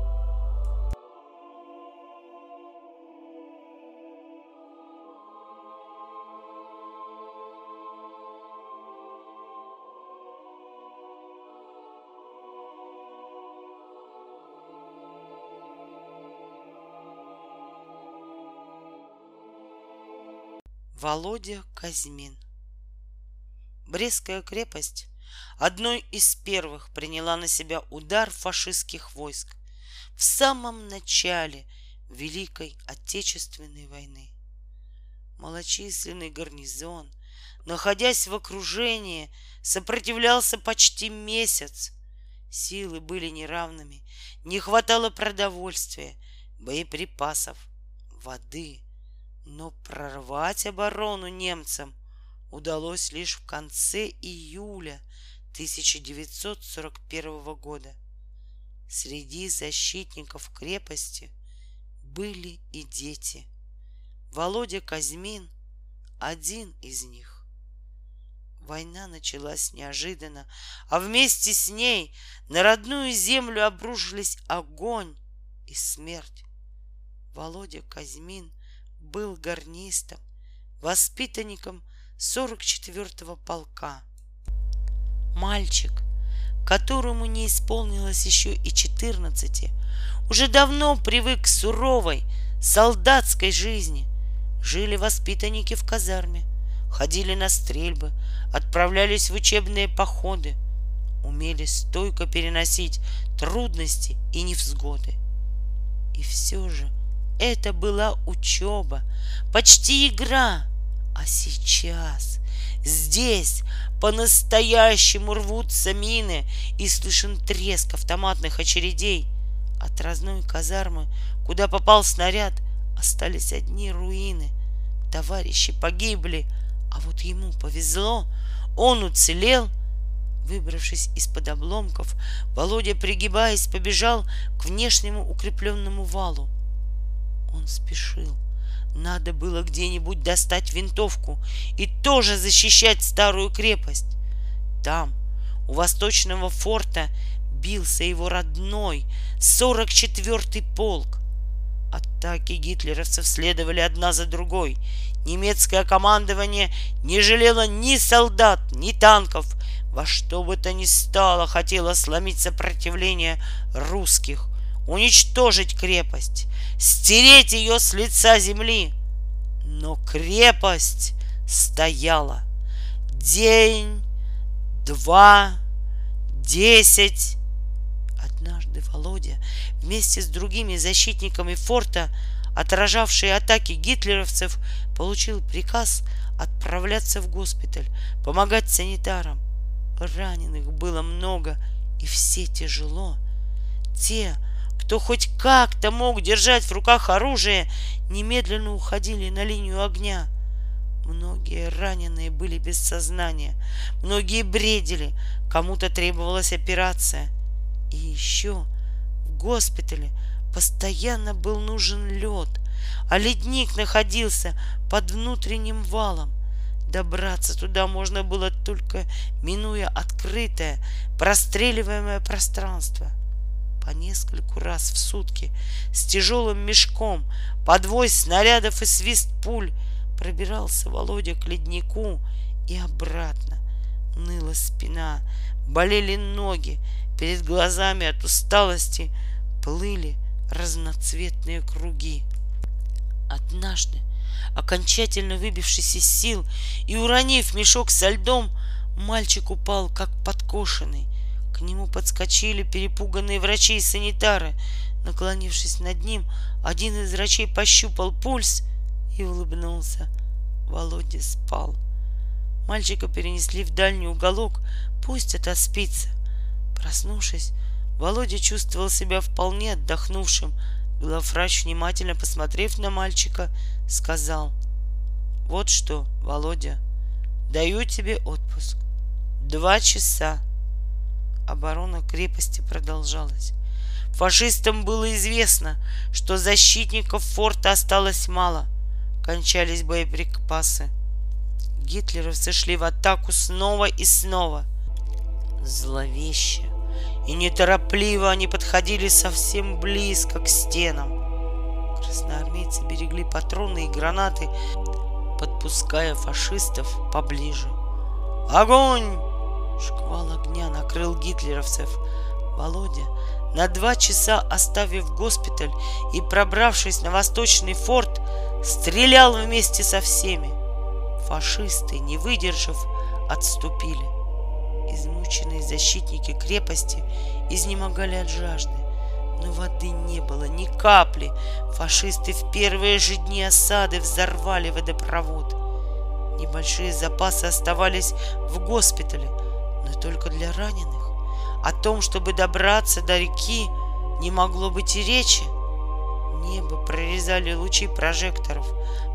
Володя Казьмин Брестская крепость одной из первых приняла на себя удар фашистских войск в самом начале Великой Отечественной войны. Малочисленный гарнизон, находясь в окружении, сопротивлялся почти месяц. Силы были неравными, не хватало продовольствия, боеприпасов, воды — но прорвать оборону немцам удалось лишь в конце июля 1941 года. Среди защитников крепости были и дети. Володя Казьмин один из них. Война началась неожиданно, а вместе с ней на родную землю обрушились огонь и смерть. Володя Казьмин был гарнистом, воспитанником 44-го полка. Мальчик, которому не исполнилось еще и 14, уже давно привык к суровой солдатской жизни. Жили воспитанники в казарме, ходили на стрельбы, отправлялись в учебные походы, умели стойко переносить трудности и невзгоды. И все же это была учеба, почти игра. А сейчас Здесь по-настоящему рвутся мины, и слышен треск автоматных очередей. От разной казармы, куда попал снаряд, остались одни руины. Товарищи погибли, а вот ему повезло, он уцелел. Выбравшись из-под обломков, Володя, пригибаясь, побежал к внешнему укрепленному валу. Он спешил. Надо было где-нибудь достать винтовку и тоже защищать старую крепость. Там, у восточного форта, бился его родной 44-й полк. Атаки гитлеровцев следовали одна за другой. Немецкое командование не жалело ни солдат, ни танков. Во что бы то ни стало хотело сломить сопротивление русских, уничтожить крепость, стереть ее с лица земли. Но крепость стояла. День, два, десять. Однажды Володя вместе с другими защитниками форта, отражавшие атаки гитлеровцев, получил приказ отправляться в госпиталь, помогать санитарам. Раненых было много, и все тяжело. Те, кто хоть как-то мог держать в руках оружие, немедленно уходили на линию огня. Многие раненые были без сознания, многие бредили, кому-то требовалась операция. И еще в госпитале постоянно был нужен лед, а ледник находился под внутренним валом. Добраться туда можно было только минуя открытое, простреливаемое пространство — по нескольку раз в сутки с тяжелым мешком, подвой снарядов и свист пуль пробирался Володя к леднику и обратно. Ныла спина, болели ноги, перед глазами от усталости плыли разноцветные круги. Однажды, окончательно выбившись из сил и уронив мешок со льдом, мальчик упал, как подкошенный, к нему подскочили перепуганные врачи и санитары. Наклонившись над ним, один из врачей пощупал пульс и улыбнулся. Володя спал. Мальчика перенесли в дальний уголок, пусть отоспится. Проснувшись, Володя чувствовал себя вполне отдохнувшим. Главврач, внимательно посмотрев на мальчика, сказал, «Вот что, Володя, даю тебе отпуск. Два часа оборона крепости продолжалась. Фашистам было известно, что защитников форта осталось мало. Кончались боеприпасы. Гитлеровцы шли в атаку снова и снова. Зловеще и неторопливо они подходили совсем близко к стенам. Красноармейцы берегли патроны и гранаты, подпуская фашистов поближе. «Огонь!» Шквал огня накрыл гитлеровцев. Володя, на два часа оставив госпиталь и пробравшись на восточный форт, стрелял вместе со всеми. Фашисты, не выдержав, отступили. Измученные защитники крепости изнемогали от жажды. Но воды не было ни капли. Фашисты в первые же дни осады взорвали водопровод. Небольшие запасы оставались в госпитале — только для раненых. О том, чтобы добраться до реки, не могло быть и речи. Небо прорезали лучи прожекторов.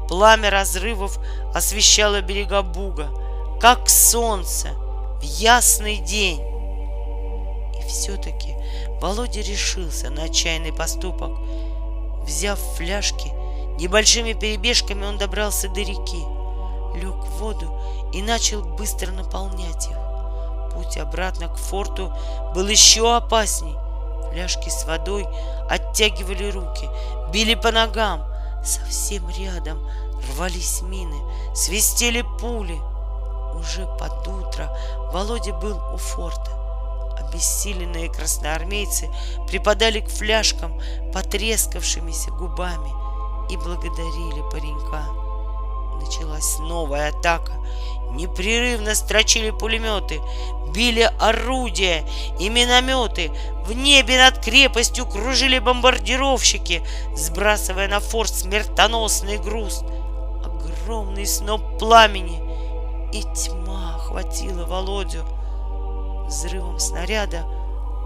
Пламя разрывов освещало берега Буга, как солнце в ясный день. И все-таки Володя решился на отчаянный поступок. Взяв фляжки, небольшими перебежками он добрался до реки, лег в воду и начал быстро наполнять их. Путь обратно к форту был еще опасней. Фляжки с водой оттягивали руки, били по ногам. Совсем рядом рвались мины, свистели пули. Уже под утро Володя был у форта. Обессиленные красноармейцы припадали к фляжкам потрескавшимися губами и благодарили паренька. Началась новая атака. Непрерывно строчили пулеметы, били орудия и минометы. В небе над крепостью кружили бомбардировщики, сбрасывая на форт смертоносный груз. Огромный сноп пламени и тьма схватила Володю. Взрывом снаряда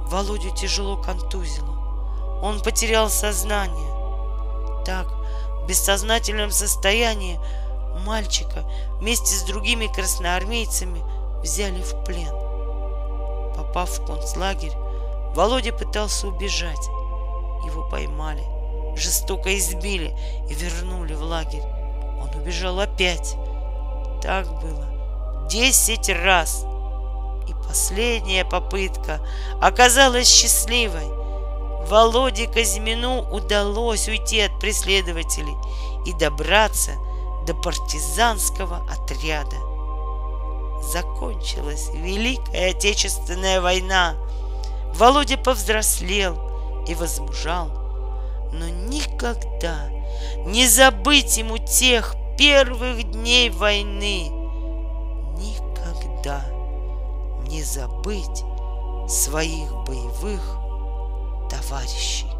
Володю тяжело контузило. Он потерял сознание. Так, в бессознательном состоянии мальчика вместе с другими красноармейцами взяли в плен. Попав в концлагерь, Володя пытался убежать. Его поймали, жестоко избили и вернули в лагерь. Он убежал опять. Так было десять раз. И последняя попытка оказалась счастливой. Володе Казьмину удалось уйти от преследователей и добраться до партизанского отряда. Закончилась Великая Отечественная война. Володя повзрослел и возмужал, но никогда не забыть ему тех первых дней войны. Никогда не забыть своих боевых товарищей.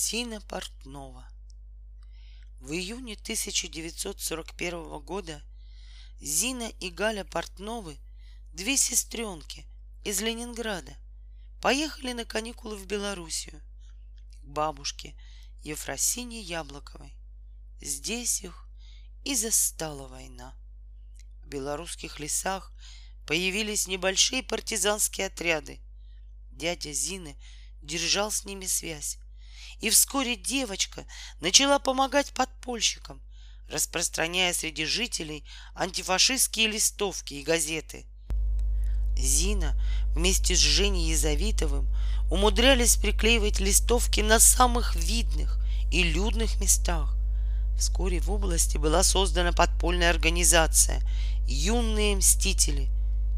Зина Портнова. В июне 1941 года Зина и Галя Портновы, две сестренки из Ленинграда, поехали на каникулы в Белоруссию к бабушке Ефросине Яблоковой. Здесь их и застала война. В белорусских лесах появились небольшие партизанские отряды. Дядя Зины держал с ними связь и вскоре девочка начала помогать подпольщикам, распространяя среди жителей антифашистские листовки и газеты. Зина вместе с Женей Язовитовым умудрялись приклеивать листовки на самых видных и людных местах. Вскоре в области была создана подпольная организация «Юные мстители».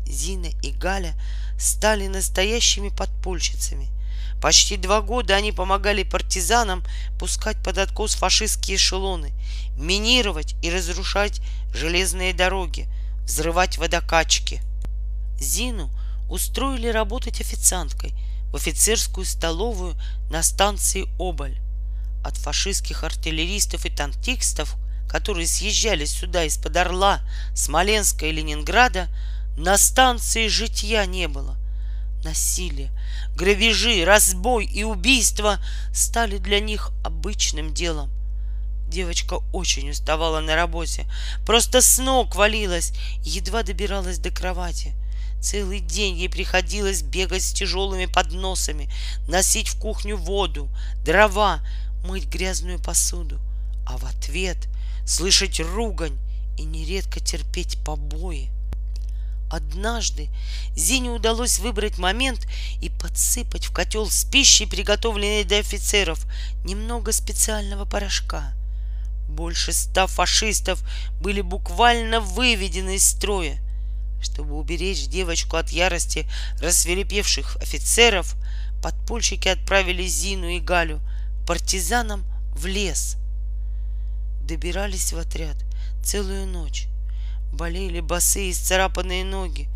Зина и Галя стали настоящими подпольщицами – Почти два года они помогали партизанам пускать под откос фашистские эшелоны, минировать и разрушать железные дороги, взрывать водокачки. Зину устроили работать официанткой в офицерскую столовую на станции Оболь. От фашистских артиллеристов и танкистов, которые съезжали сюда из-под Орла, Смоленска и Ленинграда, на станции житья не было. Насилие, грабежи, разбой и убийства стали для них обычным делом. Девочка очень уставала на работе, просто с ног валилась, едва добиралась до кровати. Целый день ей приходилось бегать с тяжелыми подносами, носить в кухню воду, дрова, мыть грязную посуду, а в ответ слышать ругань и нередко терпеть побои. Однажды Зине удалось выбрать момент и подсыпать в котел с пищей, приготовленной для офицеров, немного специального порошка. Больше ста фашистов были буквально выведены из строя. Чтобы уберечь девочку от ярости рассверепевших офицеров, подпольщики отправили Зину и Галю партизанам в лес. Добирались в отряд целую ночь. Болели босые исцарапанные ноги.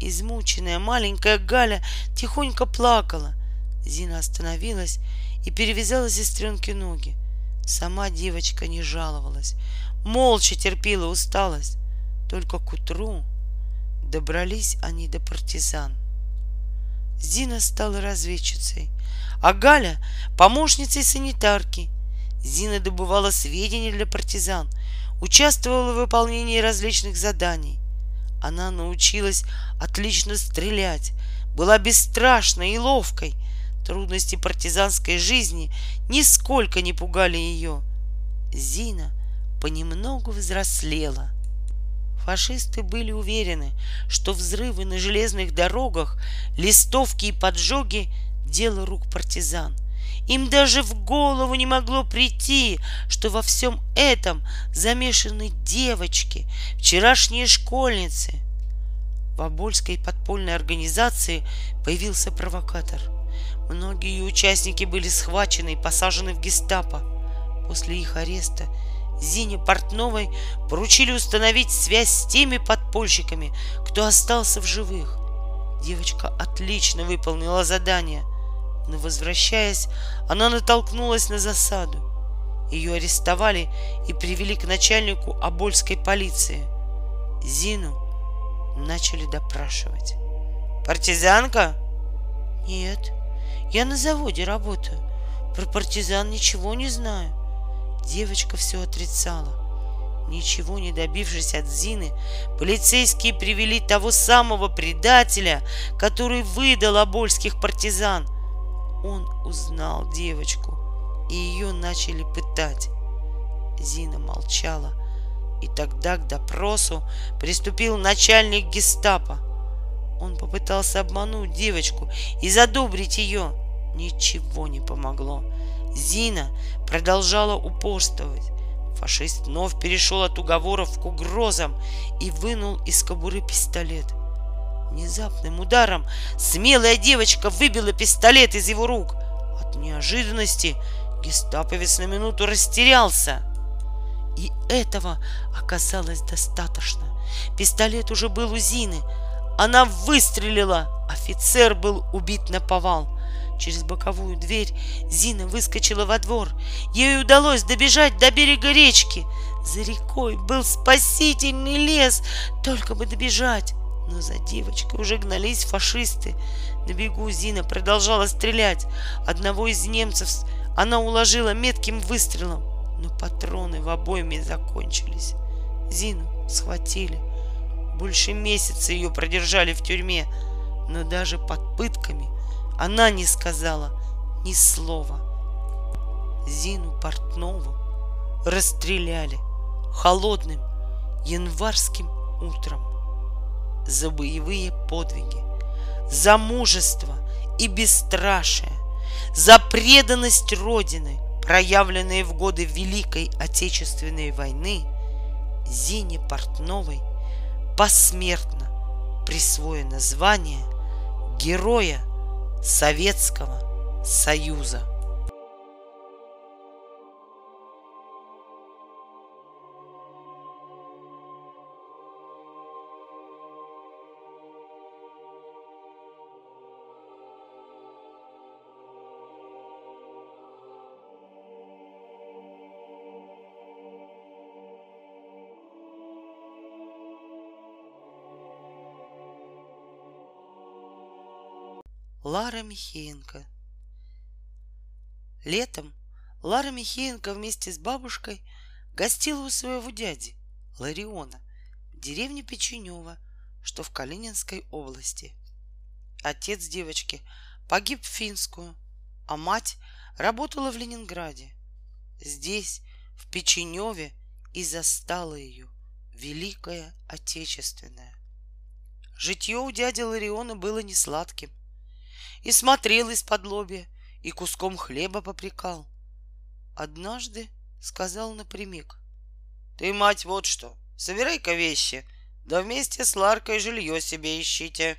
Измученная маленькая Галя тихонько плакала. Зина остановилась и перевязала сестренке ноги. Сама девочка не жаловалась, молча терпела усталость. Только к утру добрались они до партизан. Зина стала разведчицей, а Галя — помощницей санитарки. Зина добывала сведения для партизан — участвовала в выполнении различных заданий. Она научилась отлично стрелять, была бесстрашной и ловкой. Трудности партизанской жизни нисколько не пугали ее. Зина понемногу взрослела. Фашисты были уверены, что взрывы на железных дорогах, листовки и поджоги — дело рук партизан, Им даже в голову не могло прийти, что во всем этом замешаны девочки, вчерашние школьницы. В Обольской подпольной организации появился провокатор. Многие участники были схвачены и посажены в гестапо. После их ареста Зине Портновой поручили установить связь с теми подпольщиками, кто остался в живых. Девочка отлично выполнила задание, но, возвращаясь, она натолкнулась на засаду. Ее арестовали и привели к начальнику Обольской полиции. Зину начали допрашивать. «Партизанка?» «Нет, я на заводе работаю. Про партизан ничего не знаю». Девочка все отрицала. Ничего не добившись от Зины, полицейские привели того самого предателя, который выдал обольских партизан. Он узнал девочку, и ее начали пытать. Зина молчала, и тогда к допросу приступил начальник гестапо. Он попытался обмануть девочку и задобрить ее. Ничего не помогло. Зина продолжала упорствовать. Фашист вновь перешел от уговоров к угрозам и вынул из кобуры пистолет. Внезапным ударом смелая девочка выбила пистолет из его рук. От неожиданности гестаповец на минуту растерялся. И этого оказалось достаточно. Пистолет уже был у Зины. Она выстрелила. Офицер был убит на повал. Через боковую дверь Зина выскочила во двор. Ей удалось добежать до берега речки. За рекой был спасительный лес, только бы добежать. Но за девочкой уже гнались фашисты. На бегу Зина продолжала стрелять. Одного из немцев она уложила метким выстрелом, но патроны в обойме закончились. Зину схватили. Больше месяца ее продержали в тюрьме, но даже под пытками она не сказала ни слова. Зину Портнову расстреляли холодным январским утром за боевые подвиги, за мужество и бесстрашие, за преданность Родины, проявленные в годы Великой Отечественной войны, Зине Портновой посмертно присвоено звание Героя Советского Союза. Лара Михеенко. Летом Лара Михеенко вместе с бабушкой гостила у своего дяди Лариона в деревне Печенева, что в Калининской области. Отец девочки погиб в Финскую, а мать работала в Ленинграде. Здесь, в Печеневе, и застала ее Великая Отечественная. Житье у дяди Лариона было несладким и смотрел из-под лобья, и куском хлеба попрекал. Однажды сказал напрямик. Ты, мать, вот что, собирай-ка вещи, да вместе с Ларкой жилье себе ищите.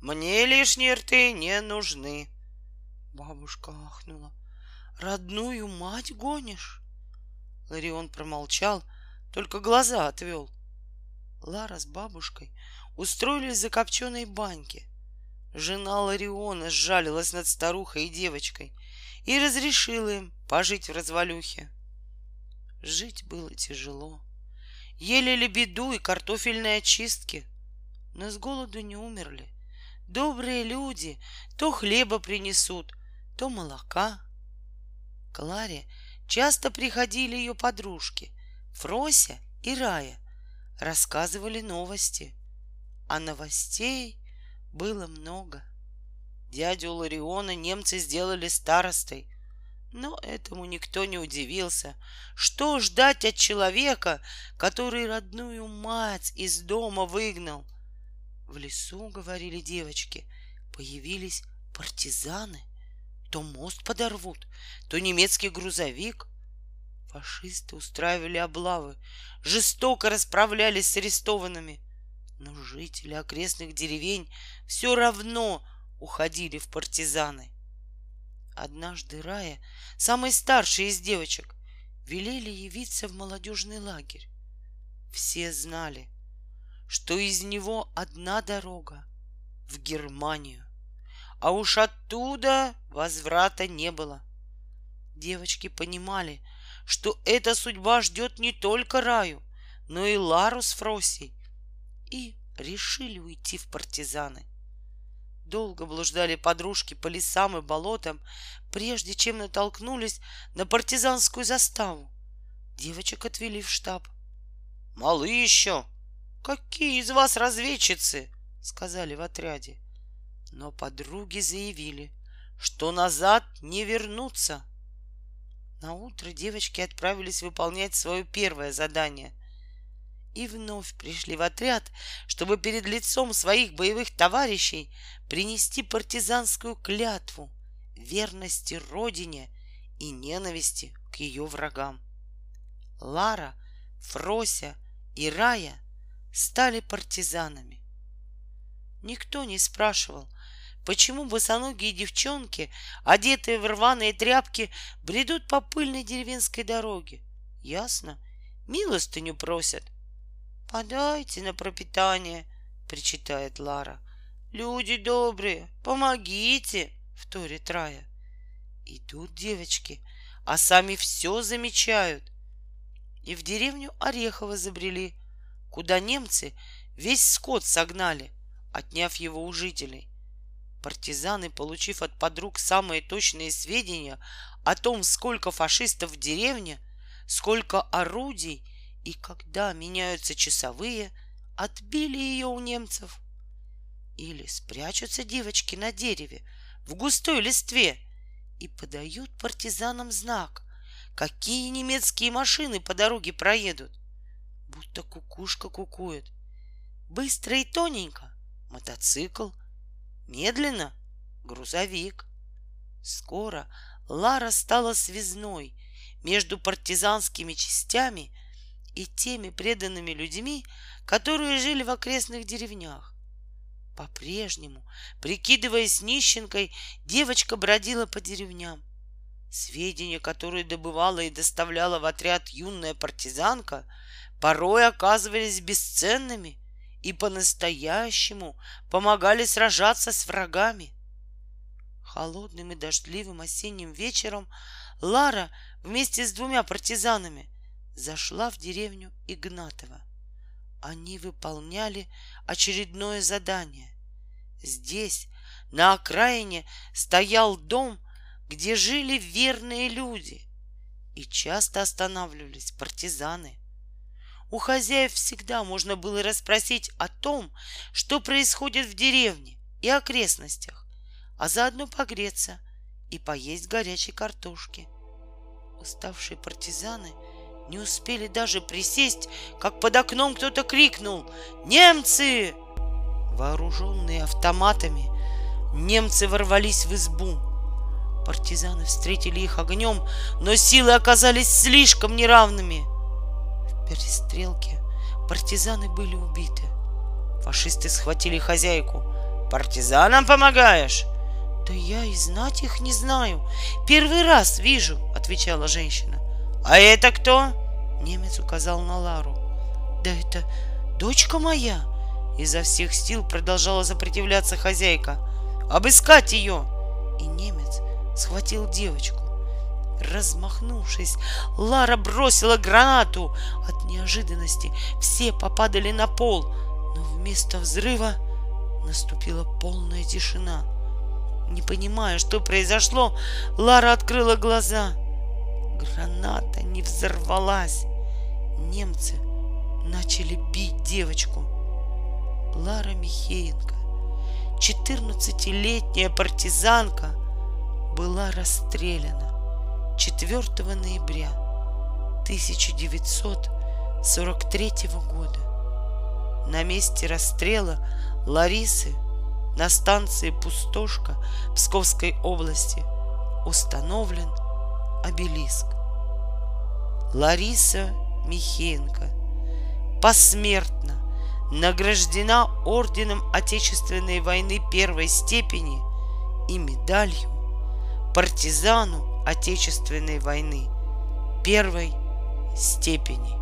Мне лишние рты не нужны. Бабушка ахнула. Родную мать гонишь? Ларион промолчал, только глаза отвел. Лара с бабушкой устроились за копченой баньке. Жена Лариона сжалилась над старухой и девочкой и разрешила им пожить в развалюхе. Жить было тяжело. Ели лебеду и картофельные очистки, но с голоду не умерли. Добрые люди то хлеба принесут, то молока. К Ларе часто приходили ее подружки Фрося и Рая, рассказывали новости. А новостей было много. Дядю Лариона немцы сделали старостой, но этому никто не удивился. Что ждать от человека, который родную мать из дома выгнал? В лесу, говорили девочки, появились партизаны. То мост подорвут, то немецкий грузовик. Фашисты устраивали облавы, жестоко расправлялись с арестованными. Но жители окрестных деревень все равно уходили в партизаны. Однажды Рая, самой старшей из девочек, велели явиться в молодежный лагерь. Все знали, что из него одна дорога в Германию, а уж оттуда возврата не было. Девочки понимали, что эта судьба ждет не только Раю, но и Лару с Фросей, и решили уйти в партизаны. Долго блуждали подружки по лесам и болотам, прежде чем натолкнулись на партизанскую заставу. Девочек отвели в штаб. «Малы еще! Какие из вас разведчицы?» — сказали в отряде. Но подруги заявили, что назад не вернутся. На утро девочки отправились выполнять свое первое задание и вновь пришли в отряд, чтобы перед лицом своих боевых товарищей принести партизанскую клятву верности Родине и ненависти к ее врагам. Лара, Фрося и Рая стали партизанами. Никто не спрашивал, почему босоногие девчонки, одетые в рваные тряпки, бредут по пыльной деревенской дороге. Ясно, милостыню просят — «Подайте на пропитание», — причитает Лара. «Люди добрые, помогите!» — вторит Рая. Идут девочки, а сами все замечают. И в деревню Орехово забрели, куда немцы весь скот согнали, отняв его у жителей. Партизаны, получив от подруг самые точные сведения о том, сколько фашистов в деревне, сколько орудий — и когда меняются часовые, отбили ее у немцев. Или спрячутся девочки на дереве в густой листве и подают партизанам знак, какие немецкие машины по дороге проедут. Будто кукушка кукует. Быстро и тоненько — мотоцикл, медленно — грузовик. Скоро Лара стала связной между партизанскими частями — и теми преданными людьми, которые жили в окрестных деревнях. По-прежнему, прикидываясь нищенкой, девочка бродила по деревням. Сведения, которые добывала и доставляла в отряд юная партизанка, порой оказывались бесценными и по-настоящему помогали сражаться с врагами. Холодным и дождливым осенним вечером Лара вместе с двумя партизанами зашла в деревню Игнатова. Они выполняли очередное задание. Здесь, на окраине, стоял дом, где жили верные люди, и часто останавливались партизаны. У хозяев всегда можно было расспросить о том, что происходит в деревне и окрестностях, а заодно погреться и поесть горячей картошки. Уставшие партизаны — не успели даже присесть, как под окном кто-то крикнул «Немцы!». Вооруженные автоматами, немцы ворвались в избу. Партизаны встретили их огнем, но силы оказались слишком неравными. В перестрелке партизаны были убиты. Фашисты схватили хозяйку. «Партизанам помогаешь?» «Да я и знать их не знаю. Первый раз вижу», — отвечала женщина. «А это кто?» Немец указал на Лару. «Да это дочка моя!» Изо всех сил продолжала сопротивляться хозяйка. «Обыскать ее!» И немец схватил девочку. Размахнувшись, Лара бросила гранату. От неожиданности все попадали на пол, но вместо взрыва наступила полная тишина. Не понимая, что произошло, Лара открыла глаза — Граната не взорвалась. Немцы начали бить девочку. Лара Михеенко, 14-летняя партизанка, была расстреляна 4 ноября 1943 года. На месте расстрела Ларисы на станции Пустошка Псковской области установлен обелиск. Лариса Михеенко посмертно награждена орденом Отечественной войны первой степени и медалью партизану Отечественной войны первой степени.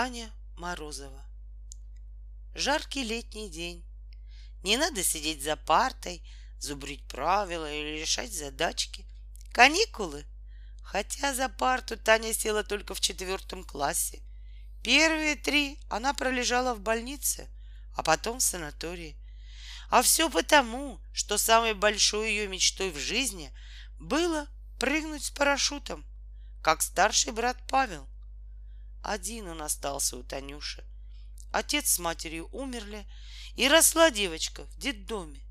Таня Морозова. Жаркий летний день. Не надо сидеть за партой, зубрить правила или решать задачки. Каникулы. Хотя за парту Таня села только в четвертом классе. Первые три она пролежала в больнице, а потом в санатории. А все потому, что самой большой ее мечтой в жизни было прыгнуть с парашютом, как старший брат Павел. Один он остался у Танюши. Отец с матерью умерли, и росла девочка в детдоме.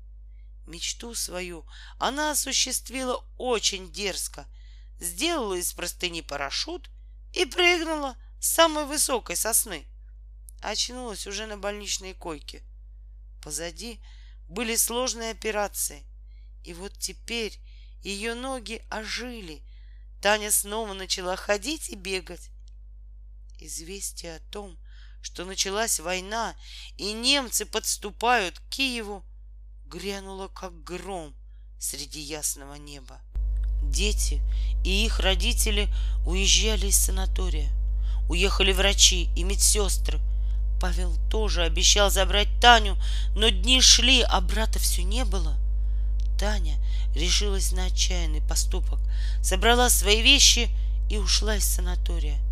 Мечту свою она осуществила очень дерзко. Сделала из простыни парашют и прыгнула с самой высокой сосны. Очнулась уже на больничной койке. Позади были сложные операции. И вот теперь ее ноги ожили. Таня снова начала ходить и бегать. Известие о том, что началась война и немцы подступают к Киеву, грянуло как гром среди ясного неба. Дети и их родители уезжали из санатория. Уехали врачи и медсестры. Павел тоже обещал забрать Таню, но дни шли, а брата все не было. Таня решилась на отчаянный поступок, собрала свои вещи и ушла из санатория —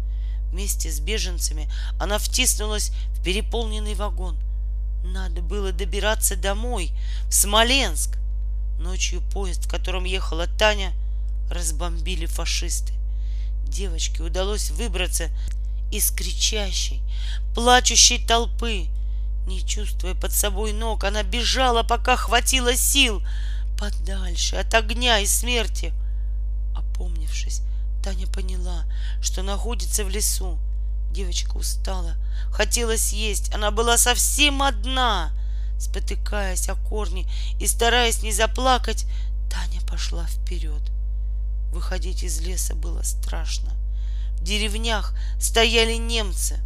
Вместе с беженцами она втиснулась в переполненный вагон. Надо было добираться домой, в Смоленск. Ночью поезд, в котором ехала Таня, разбомбили фашисты. Девочке удалось выбраться из кричащей, плачущей толпы. Не чувствуя под собой ног, она бежала, пока хватило сил, подальше от огня и смерти. Опомнившись, Таня поняла, что находится в лесу. Девочка устала, хотела съесть, она была совсем одна. Спотыкаясь о корни и стараясь не заплакать, Таня пошла вперед. Выходить из леса было страшно. В деревнях стояли немцы.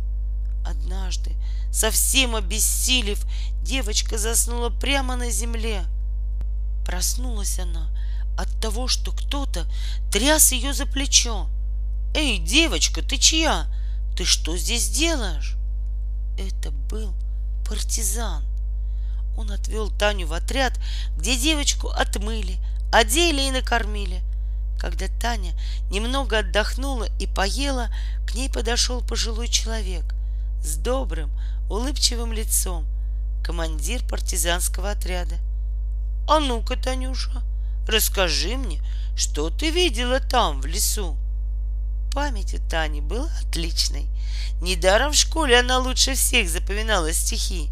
Однажды, совсем обессилев, девочка заснула прямо на земле. Проснулась она от того, что кто-то тряс ее за плечо. «Эй, девочка, ты чья? Ты что здесь делаешь?» Это был партизан. Он отвел Таню в отряд, где девочку отмыли, одели и накормили. Когда Таня немного отдохнула и поела, к ней подошел пожилой человек с добрым, улыбчивым лицом, командир партизанского отряда. «А ну-ка, Танюша, Расскажи мне, что ты видела там, в лесу?» Память у Тани была отличной. Недаром в школе она лучше всех запоминала стихи.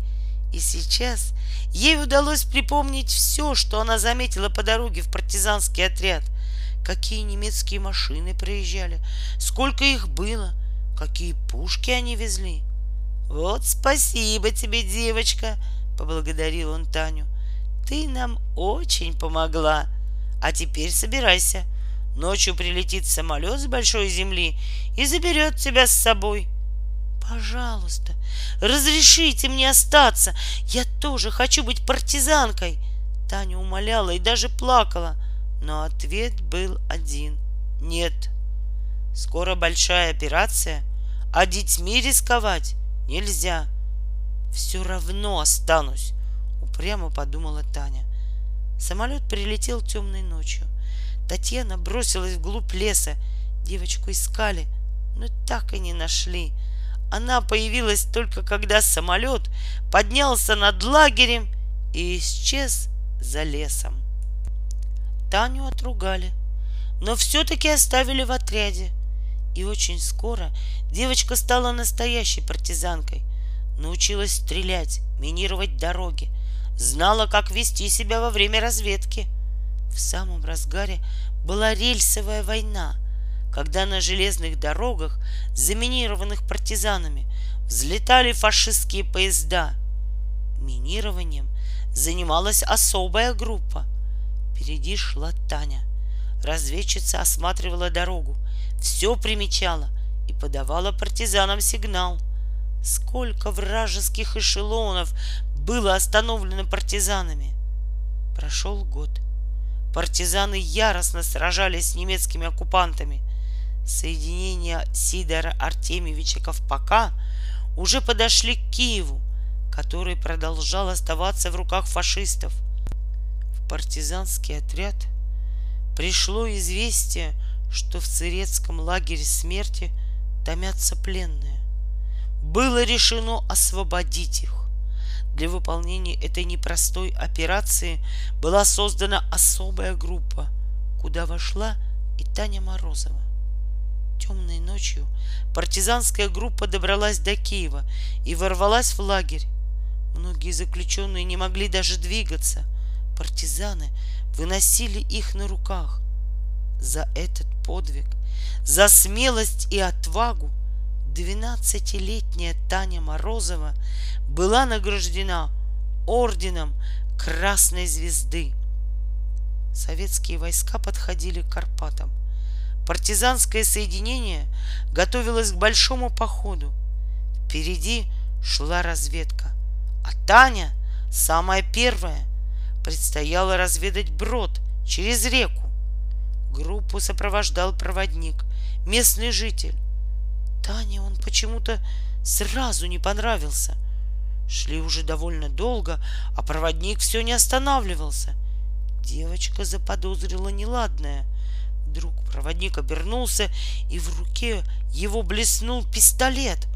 И сейчас ей удалось припомнить все, что она заметила по дороге в партизанский отряд. Какие немецкие машины проезжали, сколько их было, какие пушки они везли. «Вот спасибо тебе, девочка!» — поблагодарил он Таню. «Ты нам очень помогла!» А теперь собирайся. Ночью прилетит самолет с большой земли и заберет тебя с собой. Пожалуйста, разрешите мне остаться. Я тоже хочу быть партизанкой. Таня умоляла и даже плакала, но ответ был один. Нет. Скоро большая операция, а детьми рисковать нельзя. Все равно останусь, упрямо подумала Таня. Самолет прилетел темной ночью. Татьяна бросилась вглубь леса. Девочку искали, но так и не нашли. Она появилась только когда самолет поднялся над лагерем и исчез за лесом. Таню отругали, но все-таки оставили в отряде. И очень скоро девочка стала настоящей партизанкой. научилась стрелять, минировать дороги, знала, как вести себя во время разведки. В самом разгаре была рельсовая война, когда на железных дорогах, заминированных партизанами, взлетали фашистские поезда. Минированием занималась особая группа. Впереди шла Таня. Разведчица осматривала дорогу, все примечала и подавала партизанам сигнал. Сколько вражеских эшелонов было остановлено партизанами. Прошел год. Партизаны яростно сражались с немецкими оккупантами. Соединения Сидора Артемьевича Ковпака уже подошли к Киеву, который продолжал оставаться в руках фашистов. В партизанский отряд пришло известие, что в Цирецком лагере смерти томятся пленные. Было решено освободить их. Для выполнения этой непростой операции была создана особая группа, куда вошла и Таня Морозова. Темной ночью партизанская группа добралась до Киева и ворвалась в лагерь. Многие заключенные не могли даже двигаться. Партизаны выносили их на руках. За этот подвиг, за смелость и отвагу Двенадцатилетняя Таня Морозова была награждена орденом Красной Звезды. Советские войска подходили к Карпатам. Партизанское соединение готовилось к большому походу. Впереди шла разведка. А Таня, самая первая, предстояло разведать брод через реку. Группу сопровождал проводник, местный житель. Тане он почему-то сразу не понравился. Шли уже довольно долго, а проводник все не останавливался. Девочка заподозрила неладное. Вдруг проводник обернулся, и в руке его блеснул пистолет.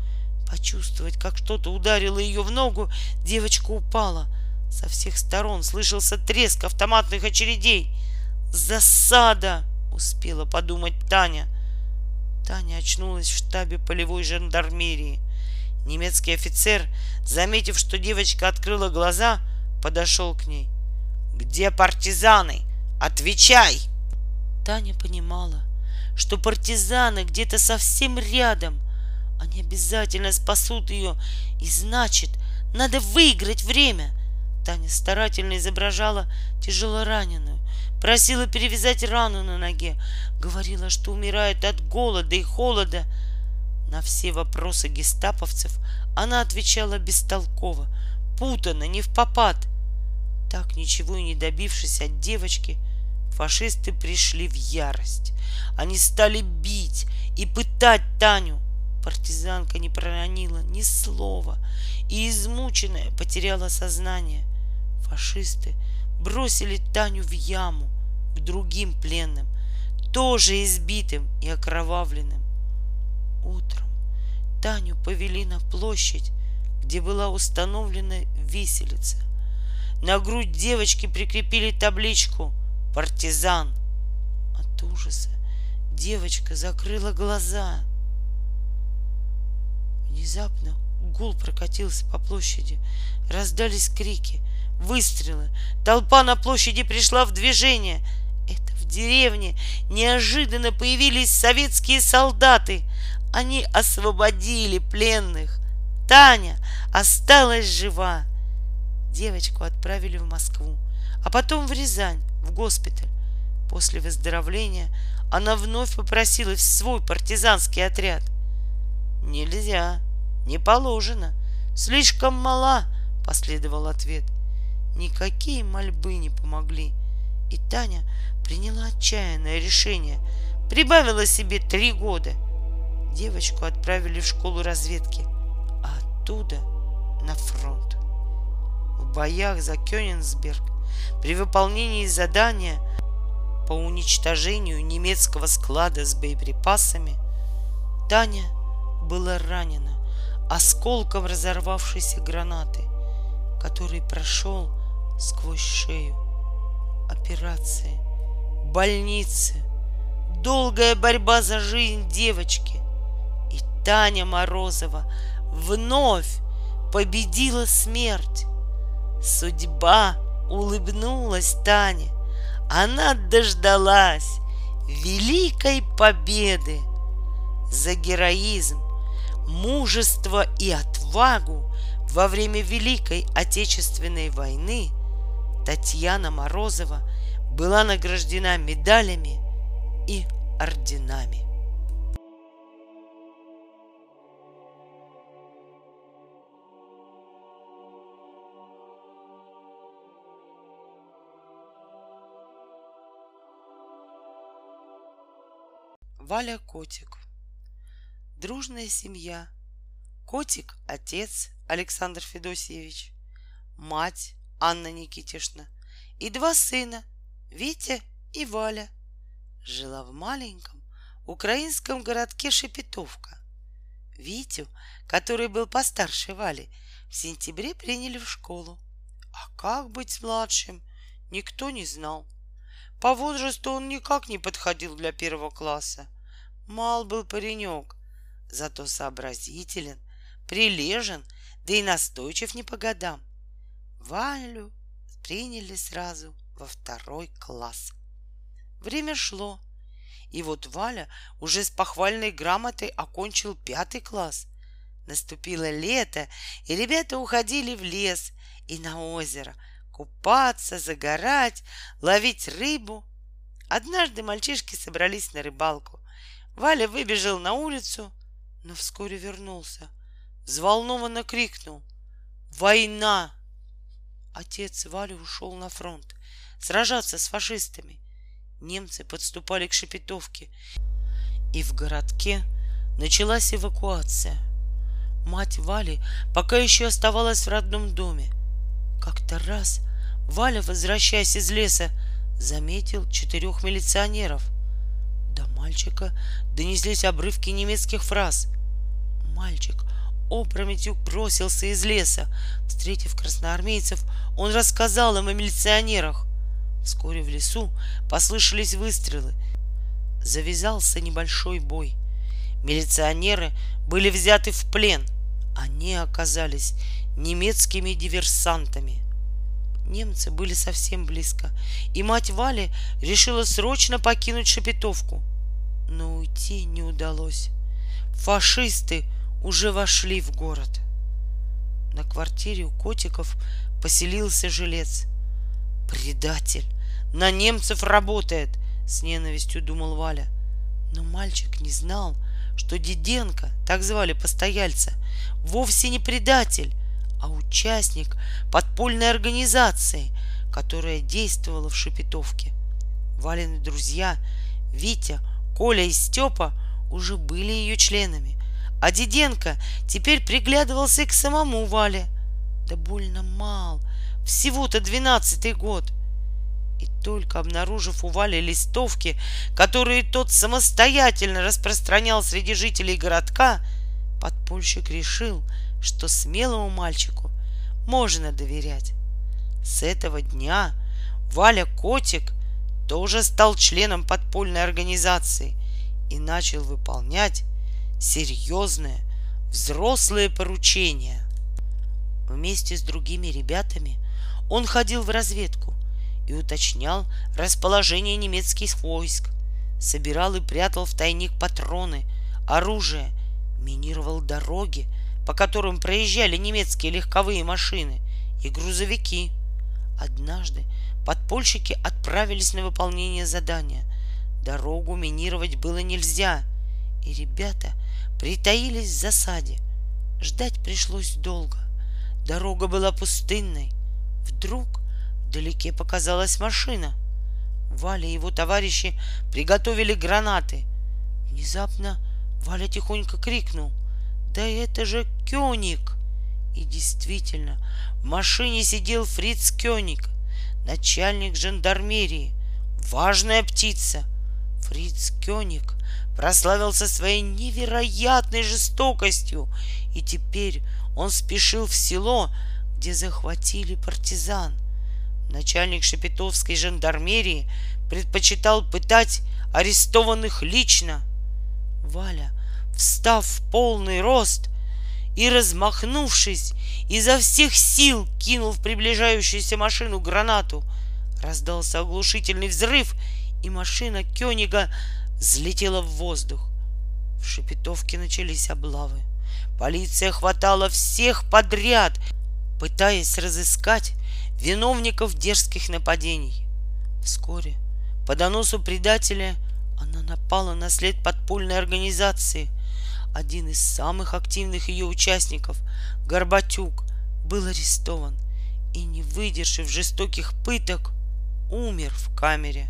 Почувствовать, как что-то ударило ее в ногу, девочка упала. Со всех сторон слышался треск автоматных очередей. «Засада!» — успела подумать Таня. Таня очнулась в штабе полевой жандармерии. Немецкий офицер, заметив, что девочка открыла глаза, подошел к ней. «Где партизаны? Отвечай!» Таня понимала, что партизаны где-то совсем рядом. Они обязательно спасут ее, и значит, надо выиграть время. Таня старательно изображала тяжело раненую, просила перевязать рану на ноге, говорила, что умирает от голода и холода. На все вопросы гестаповцев она отвечала бестолково, путанно, не в попад. Так ничего и не добившись от девочки, фашисты пришли в ярость. Они стали бить и пытать Таню. Партизанка не проронила ни слова и, измученная, потеряла сознание. Фашисты бросили Таню в яму к другим пленным, тоже избитым и окровавленным. Утром Таню повели на площадь, где была установлена виселица. На грудь девочки прикрепили табличку «Партизан». От ужаса девочка закрыла глаза. Внезапно гул прокатился по площади. Раздались крики, выстрелы. Толпа на площади пришла в движение. В деревне неожиданно появились советские солдаты. Они освободили пленных. Таня осталась жива. Девочку отправили в Москву, а потом в Рязань, в госпиталь. После выздоровления она вновь попросилась в свой партизанский отряд. Нельзя, не положено, слишком мала, последовал ответ. Никакие мольбы не помогли. И Таня приняла отчаянное решение. Прибавила себе три года. Девочку отправили в школу разведки, а оттуда на фронт. В боях за Кёнигсберг при выполнении задания по уничтожению немецкого склада с боеприпасами Таня была ранена осколком разорвавшейся гранаты, который прошел сквозь шею. Операции, больницы, долгая борьба за жизнь девочки. И Таня Морозова вновь победила смерть. Судьба улыбнулась Тане. Она дождалась великой победы. За героизм, мужество и отвагу во время Великой Отечественной войны Татьяна Морозова была награждена медалями и орденами. Валя Котик. Дружная семья. Котик — отец Александр Федосеевич, мать Анна Никитишна и два сына Витя и Валя. Жила в маленьком украинском городке Шепетовка. Витю, который был постарше Вали, в сентябре приняли в школу. А как быть младшим, никто не знал. По возрасту он никак не подходил для первого класса. Мал был паренек, зато сообразителен, прилежен, да и настойчив не по годам. Валю приняли сразу во второй класс. Время шло, и вот Валя уже с похвальной грамотой окончил пятый класс. Наступило лето, и ребята уходили в лес и на озеро купаться, загорать, ловить рыбу. Однажды мальчишки собрались на рыбалку. Валя выбежал на улицу, но вскоре вернулся. Взволнованно крикнул. «Война!» Отец Вали ушел на фронт сражаться с фашистами. Немцы подступали к Шепетовке, и в городке началась эвакуация. Мать Вали пока еще оставалась в родном доме. Как-то раз Валя, возвращаясь из леса, заметил четырех милиционеров — до мальчика донеслись обрывки немецких фраз. Мальчик опрометью бросился из леса. Встретив красноармейцев, он рассказал им о милиционерах. Вскоре в лесу послышались выстрелы. Завязался небольшой бой. Милиционеры были взяты в плен. Они оказались немецкими диверсантами. Немцы были совсем близко, и мать Вали решила срочно покинуть Шепетовку. Но уйти не удалось. Фашисты уже вошли в город. На квартире у котиков поселился жилец. «Предатель! На немцев работает!» — с ненавистью думал Валя. Но мальчик не знал, что Диденко, так звали постояльца, вовсе не предатель, а участник подпольной организации, которая действовала в Шепетовке. Валины друзья Витя, Коля и Степа уже были ее членами, а Диденко теперь приглядывался и к самому Вале. Да больно мал, всего-то двенадцатый год. И только обнаружив у Вали листовки, которые тот самостоятельно распространял среди жителей городка, подпольщик решил — что смелому мальчику можно доверять. С этого дня Валя Котик тоже стал членом подпольной организации и начал выполнять серьезные взрослые поручения. Вместе с другими ребятами он ходил в разведку и уточнял расположение немецких войск, собирал и прятал в тайник патроны, оружие, минировал дороги, по которым проезжали немецкие легковые машины и грузовики. Однажды подпольщики отправились на выполнение задания. Дорогу минировать было нельзя, и ребята притаились в засаде. Ждать пришлось долго. Дорога была пустынной. Вдруг вдалеке показалась машина. Валя и его товарищи приготовили гранаты. Внезапно Валя тихонько крикнул — да это же Кёник! И действительно, в машине сидел Фриц Кёник, начальник жандармерии, важная птица. Фриц Кёник прославился своей невероятной жестокостью, и теперь он спешил в село, где захватили партизан. Начальник шепетовской жандармерии предпочитал пытать арестованных лично. Валя встав в полный рост и, размахнувшись, изо всех сил кинул в приближающуюся машину гранату. Раздался оглушительный взрыв, и машина Кёнига взлетела в воздух. В Шепетовке начались облавы. Полиция хватала всех подряд, пытаясь разыскать виновников дерзких нападений. Вскоре по доносу предателя она напала на след подпольной организации. Один из самых активных ее участников, Горбатюк, был арестован и, не выдержав жестоких пыток, умер в камере.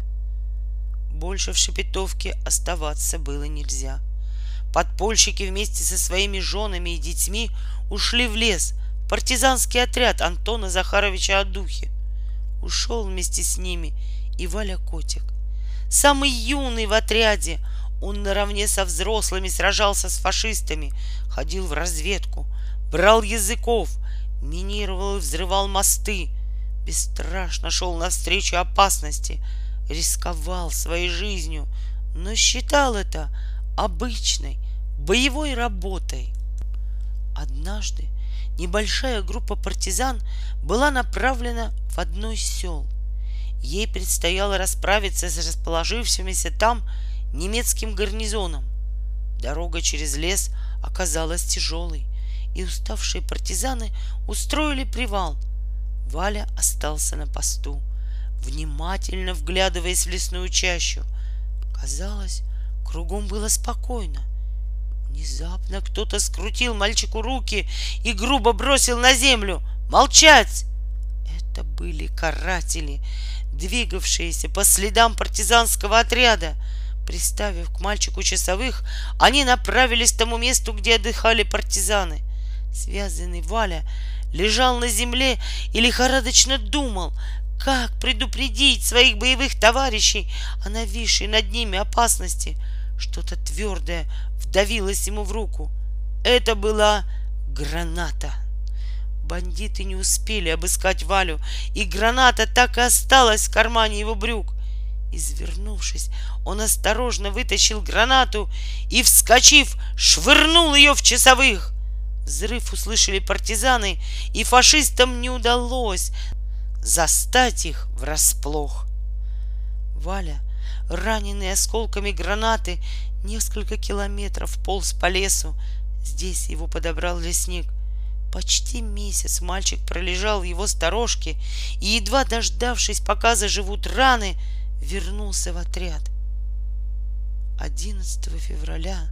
Больше в Шепетовке оставаться было нельзя. Подпольщики вместе со своими женами и детьми ушли в лес, партизанский отряд Антона Захаровича Адухи. Ушел вместе с ними и Валя Котик. Самый юный в отряде, он наравне со взрослыми сражался с фашистами, ходил в разведку, брал языков, минировал и взрывал мосты, бесстрашно шел навстречу опасности, рисковал своей жизнью, но считал это обычной боевой работой. Однажды небольшая группа партизан была направлена в одно из сел. Ей предстояло расправиться с расположившимися там немецким гарнизоном. Дорога через лес оказалась тяжелой, и уставшие партизаны устроили привал. Валя остался на посту, внимательно вглядываясь в лесную чащу. Казалось, кругом было спокойно. Внезапно кто-то скрутил мальчику руки и грубо бросил на землю. «Молчать!» Это были каратели, двигавшиеся по следам партизанского отряда. Приставив к мальчику часовых, они направились к тому месту, где отдыхали партизаны. Связанный Валя лежал на земле и лихорадочно думал, как предупредить своих боевых товарищей о нависшей над ними опасности. Что-то твердое вдавилось ему в руку. Это была граната. Бандиты не успели обыскать Валю, и граната так и осталась в кармане его брюк. Извернувшись, он осторожно вытащил гранату и, вскочив, швырнул ее в часовых. Взрыв услышали партизаны, и фашистам не удалось застать их врасплох. Валя, раненый осколками гранаты, несколько километров полз по лесу. Здесь его подобрал лесник. Почти месяц мальчик пролежал в его сторожке и, едва дождавшись, пока заживут раны, вернулся в отряд. 11 февраля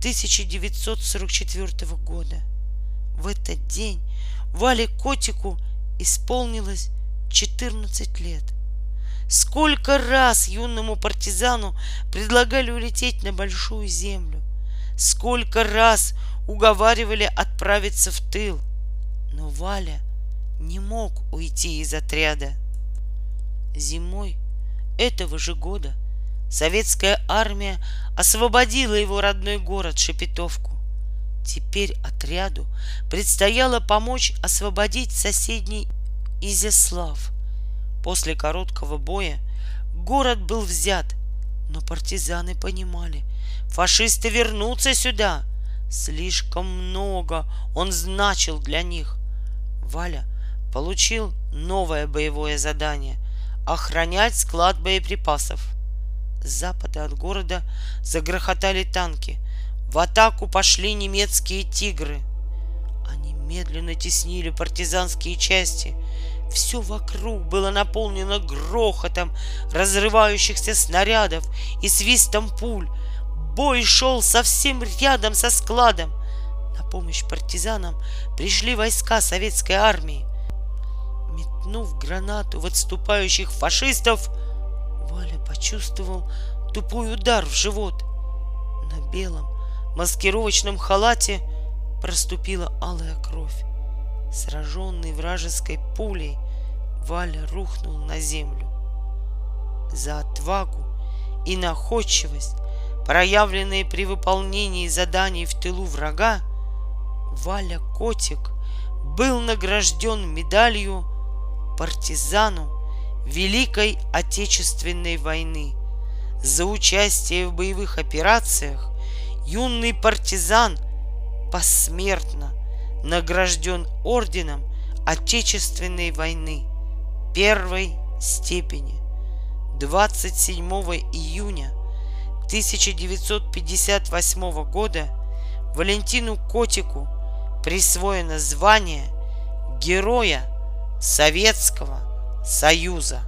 1944 года. В этот день Вале Котику исполнилось 14 лет. Сколько раз юному партизану предлагали улететь на большую землю. Сколько раз уговаривали отправиться в тыл. Но Валя не мог уйти из отряда. Зимой этого же года советская армия освободила его родной город Шепетовку. Теперь отряду предстояло помочь освободить соседний Изяслав. После короткого боя город был взят, но партизаны понимали, фашисты вернутся сюда. Слишком много он значил для них. Валя получил новое боевое задание — охранять склад боеприпасов. С запада от города загрохотали танки. В атаку пошли немецкие тигры. Они медленно теснили партизанские части — все вокруг было наполнено грохотом разрывающихся снарядов и свистом пуль. Бой шел совсем рядом со складом. На помощь партизанам пришли войска советской армии. Метнув гранату в отступающих фашистов, Валя почувствовал тупой удар в живот. На белом маскировочном халате проступила алая кровь. Сраженный вражеской пулей, Валя рухнул на землю. За отвагу и находчивость, проявленные при выполнении заданий в тылу врага, Валя Котик был награжден медалью партизану Великой Отечественной войны. За участие в боевых операциях юный партизан посмертно награжден орденом Отечественной войны первой степени 27 июня 1958 года Валентину Котику присвоено звание Героя Советского Союза.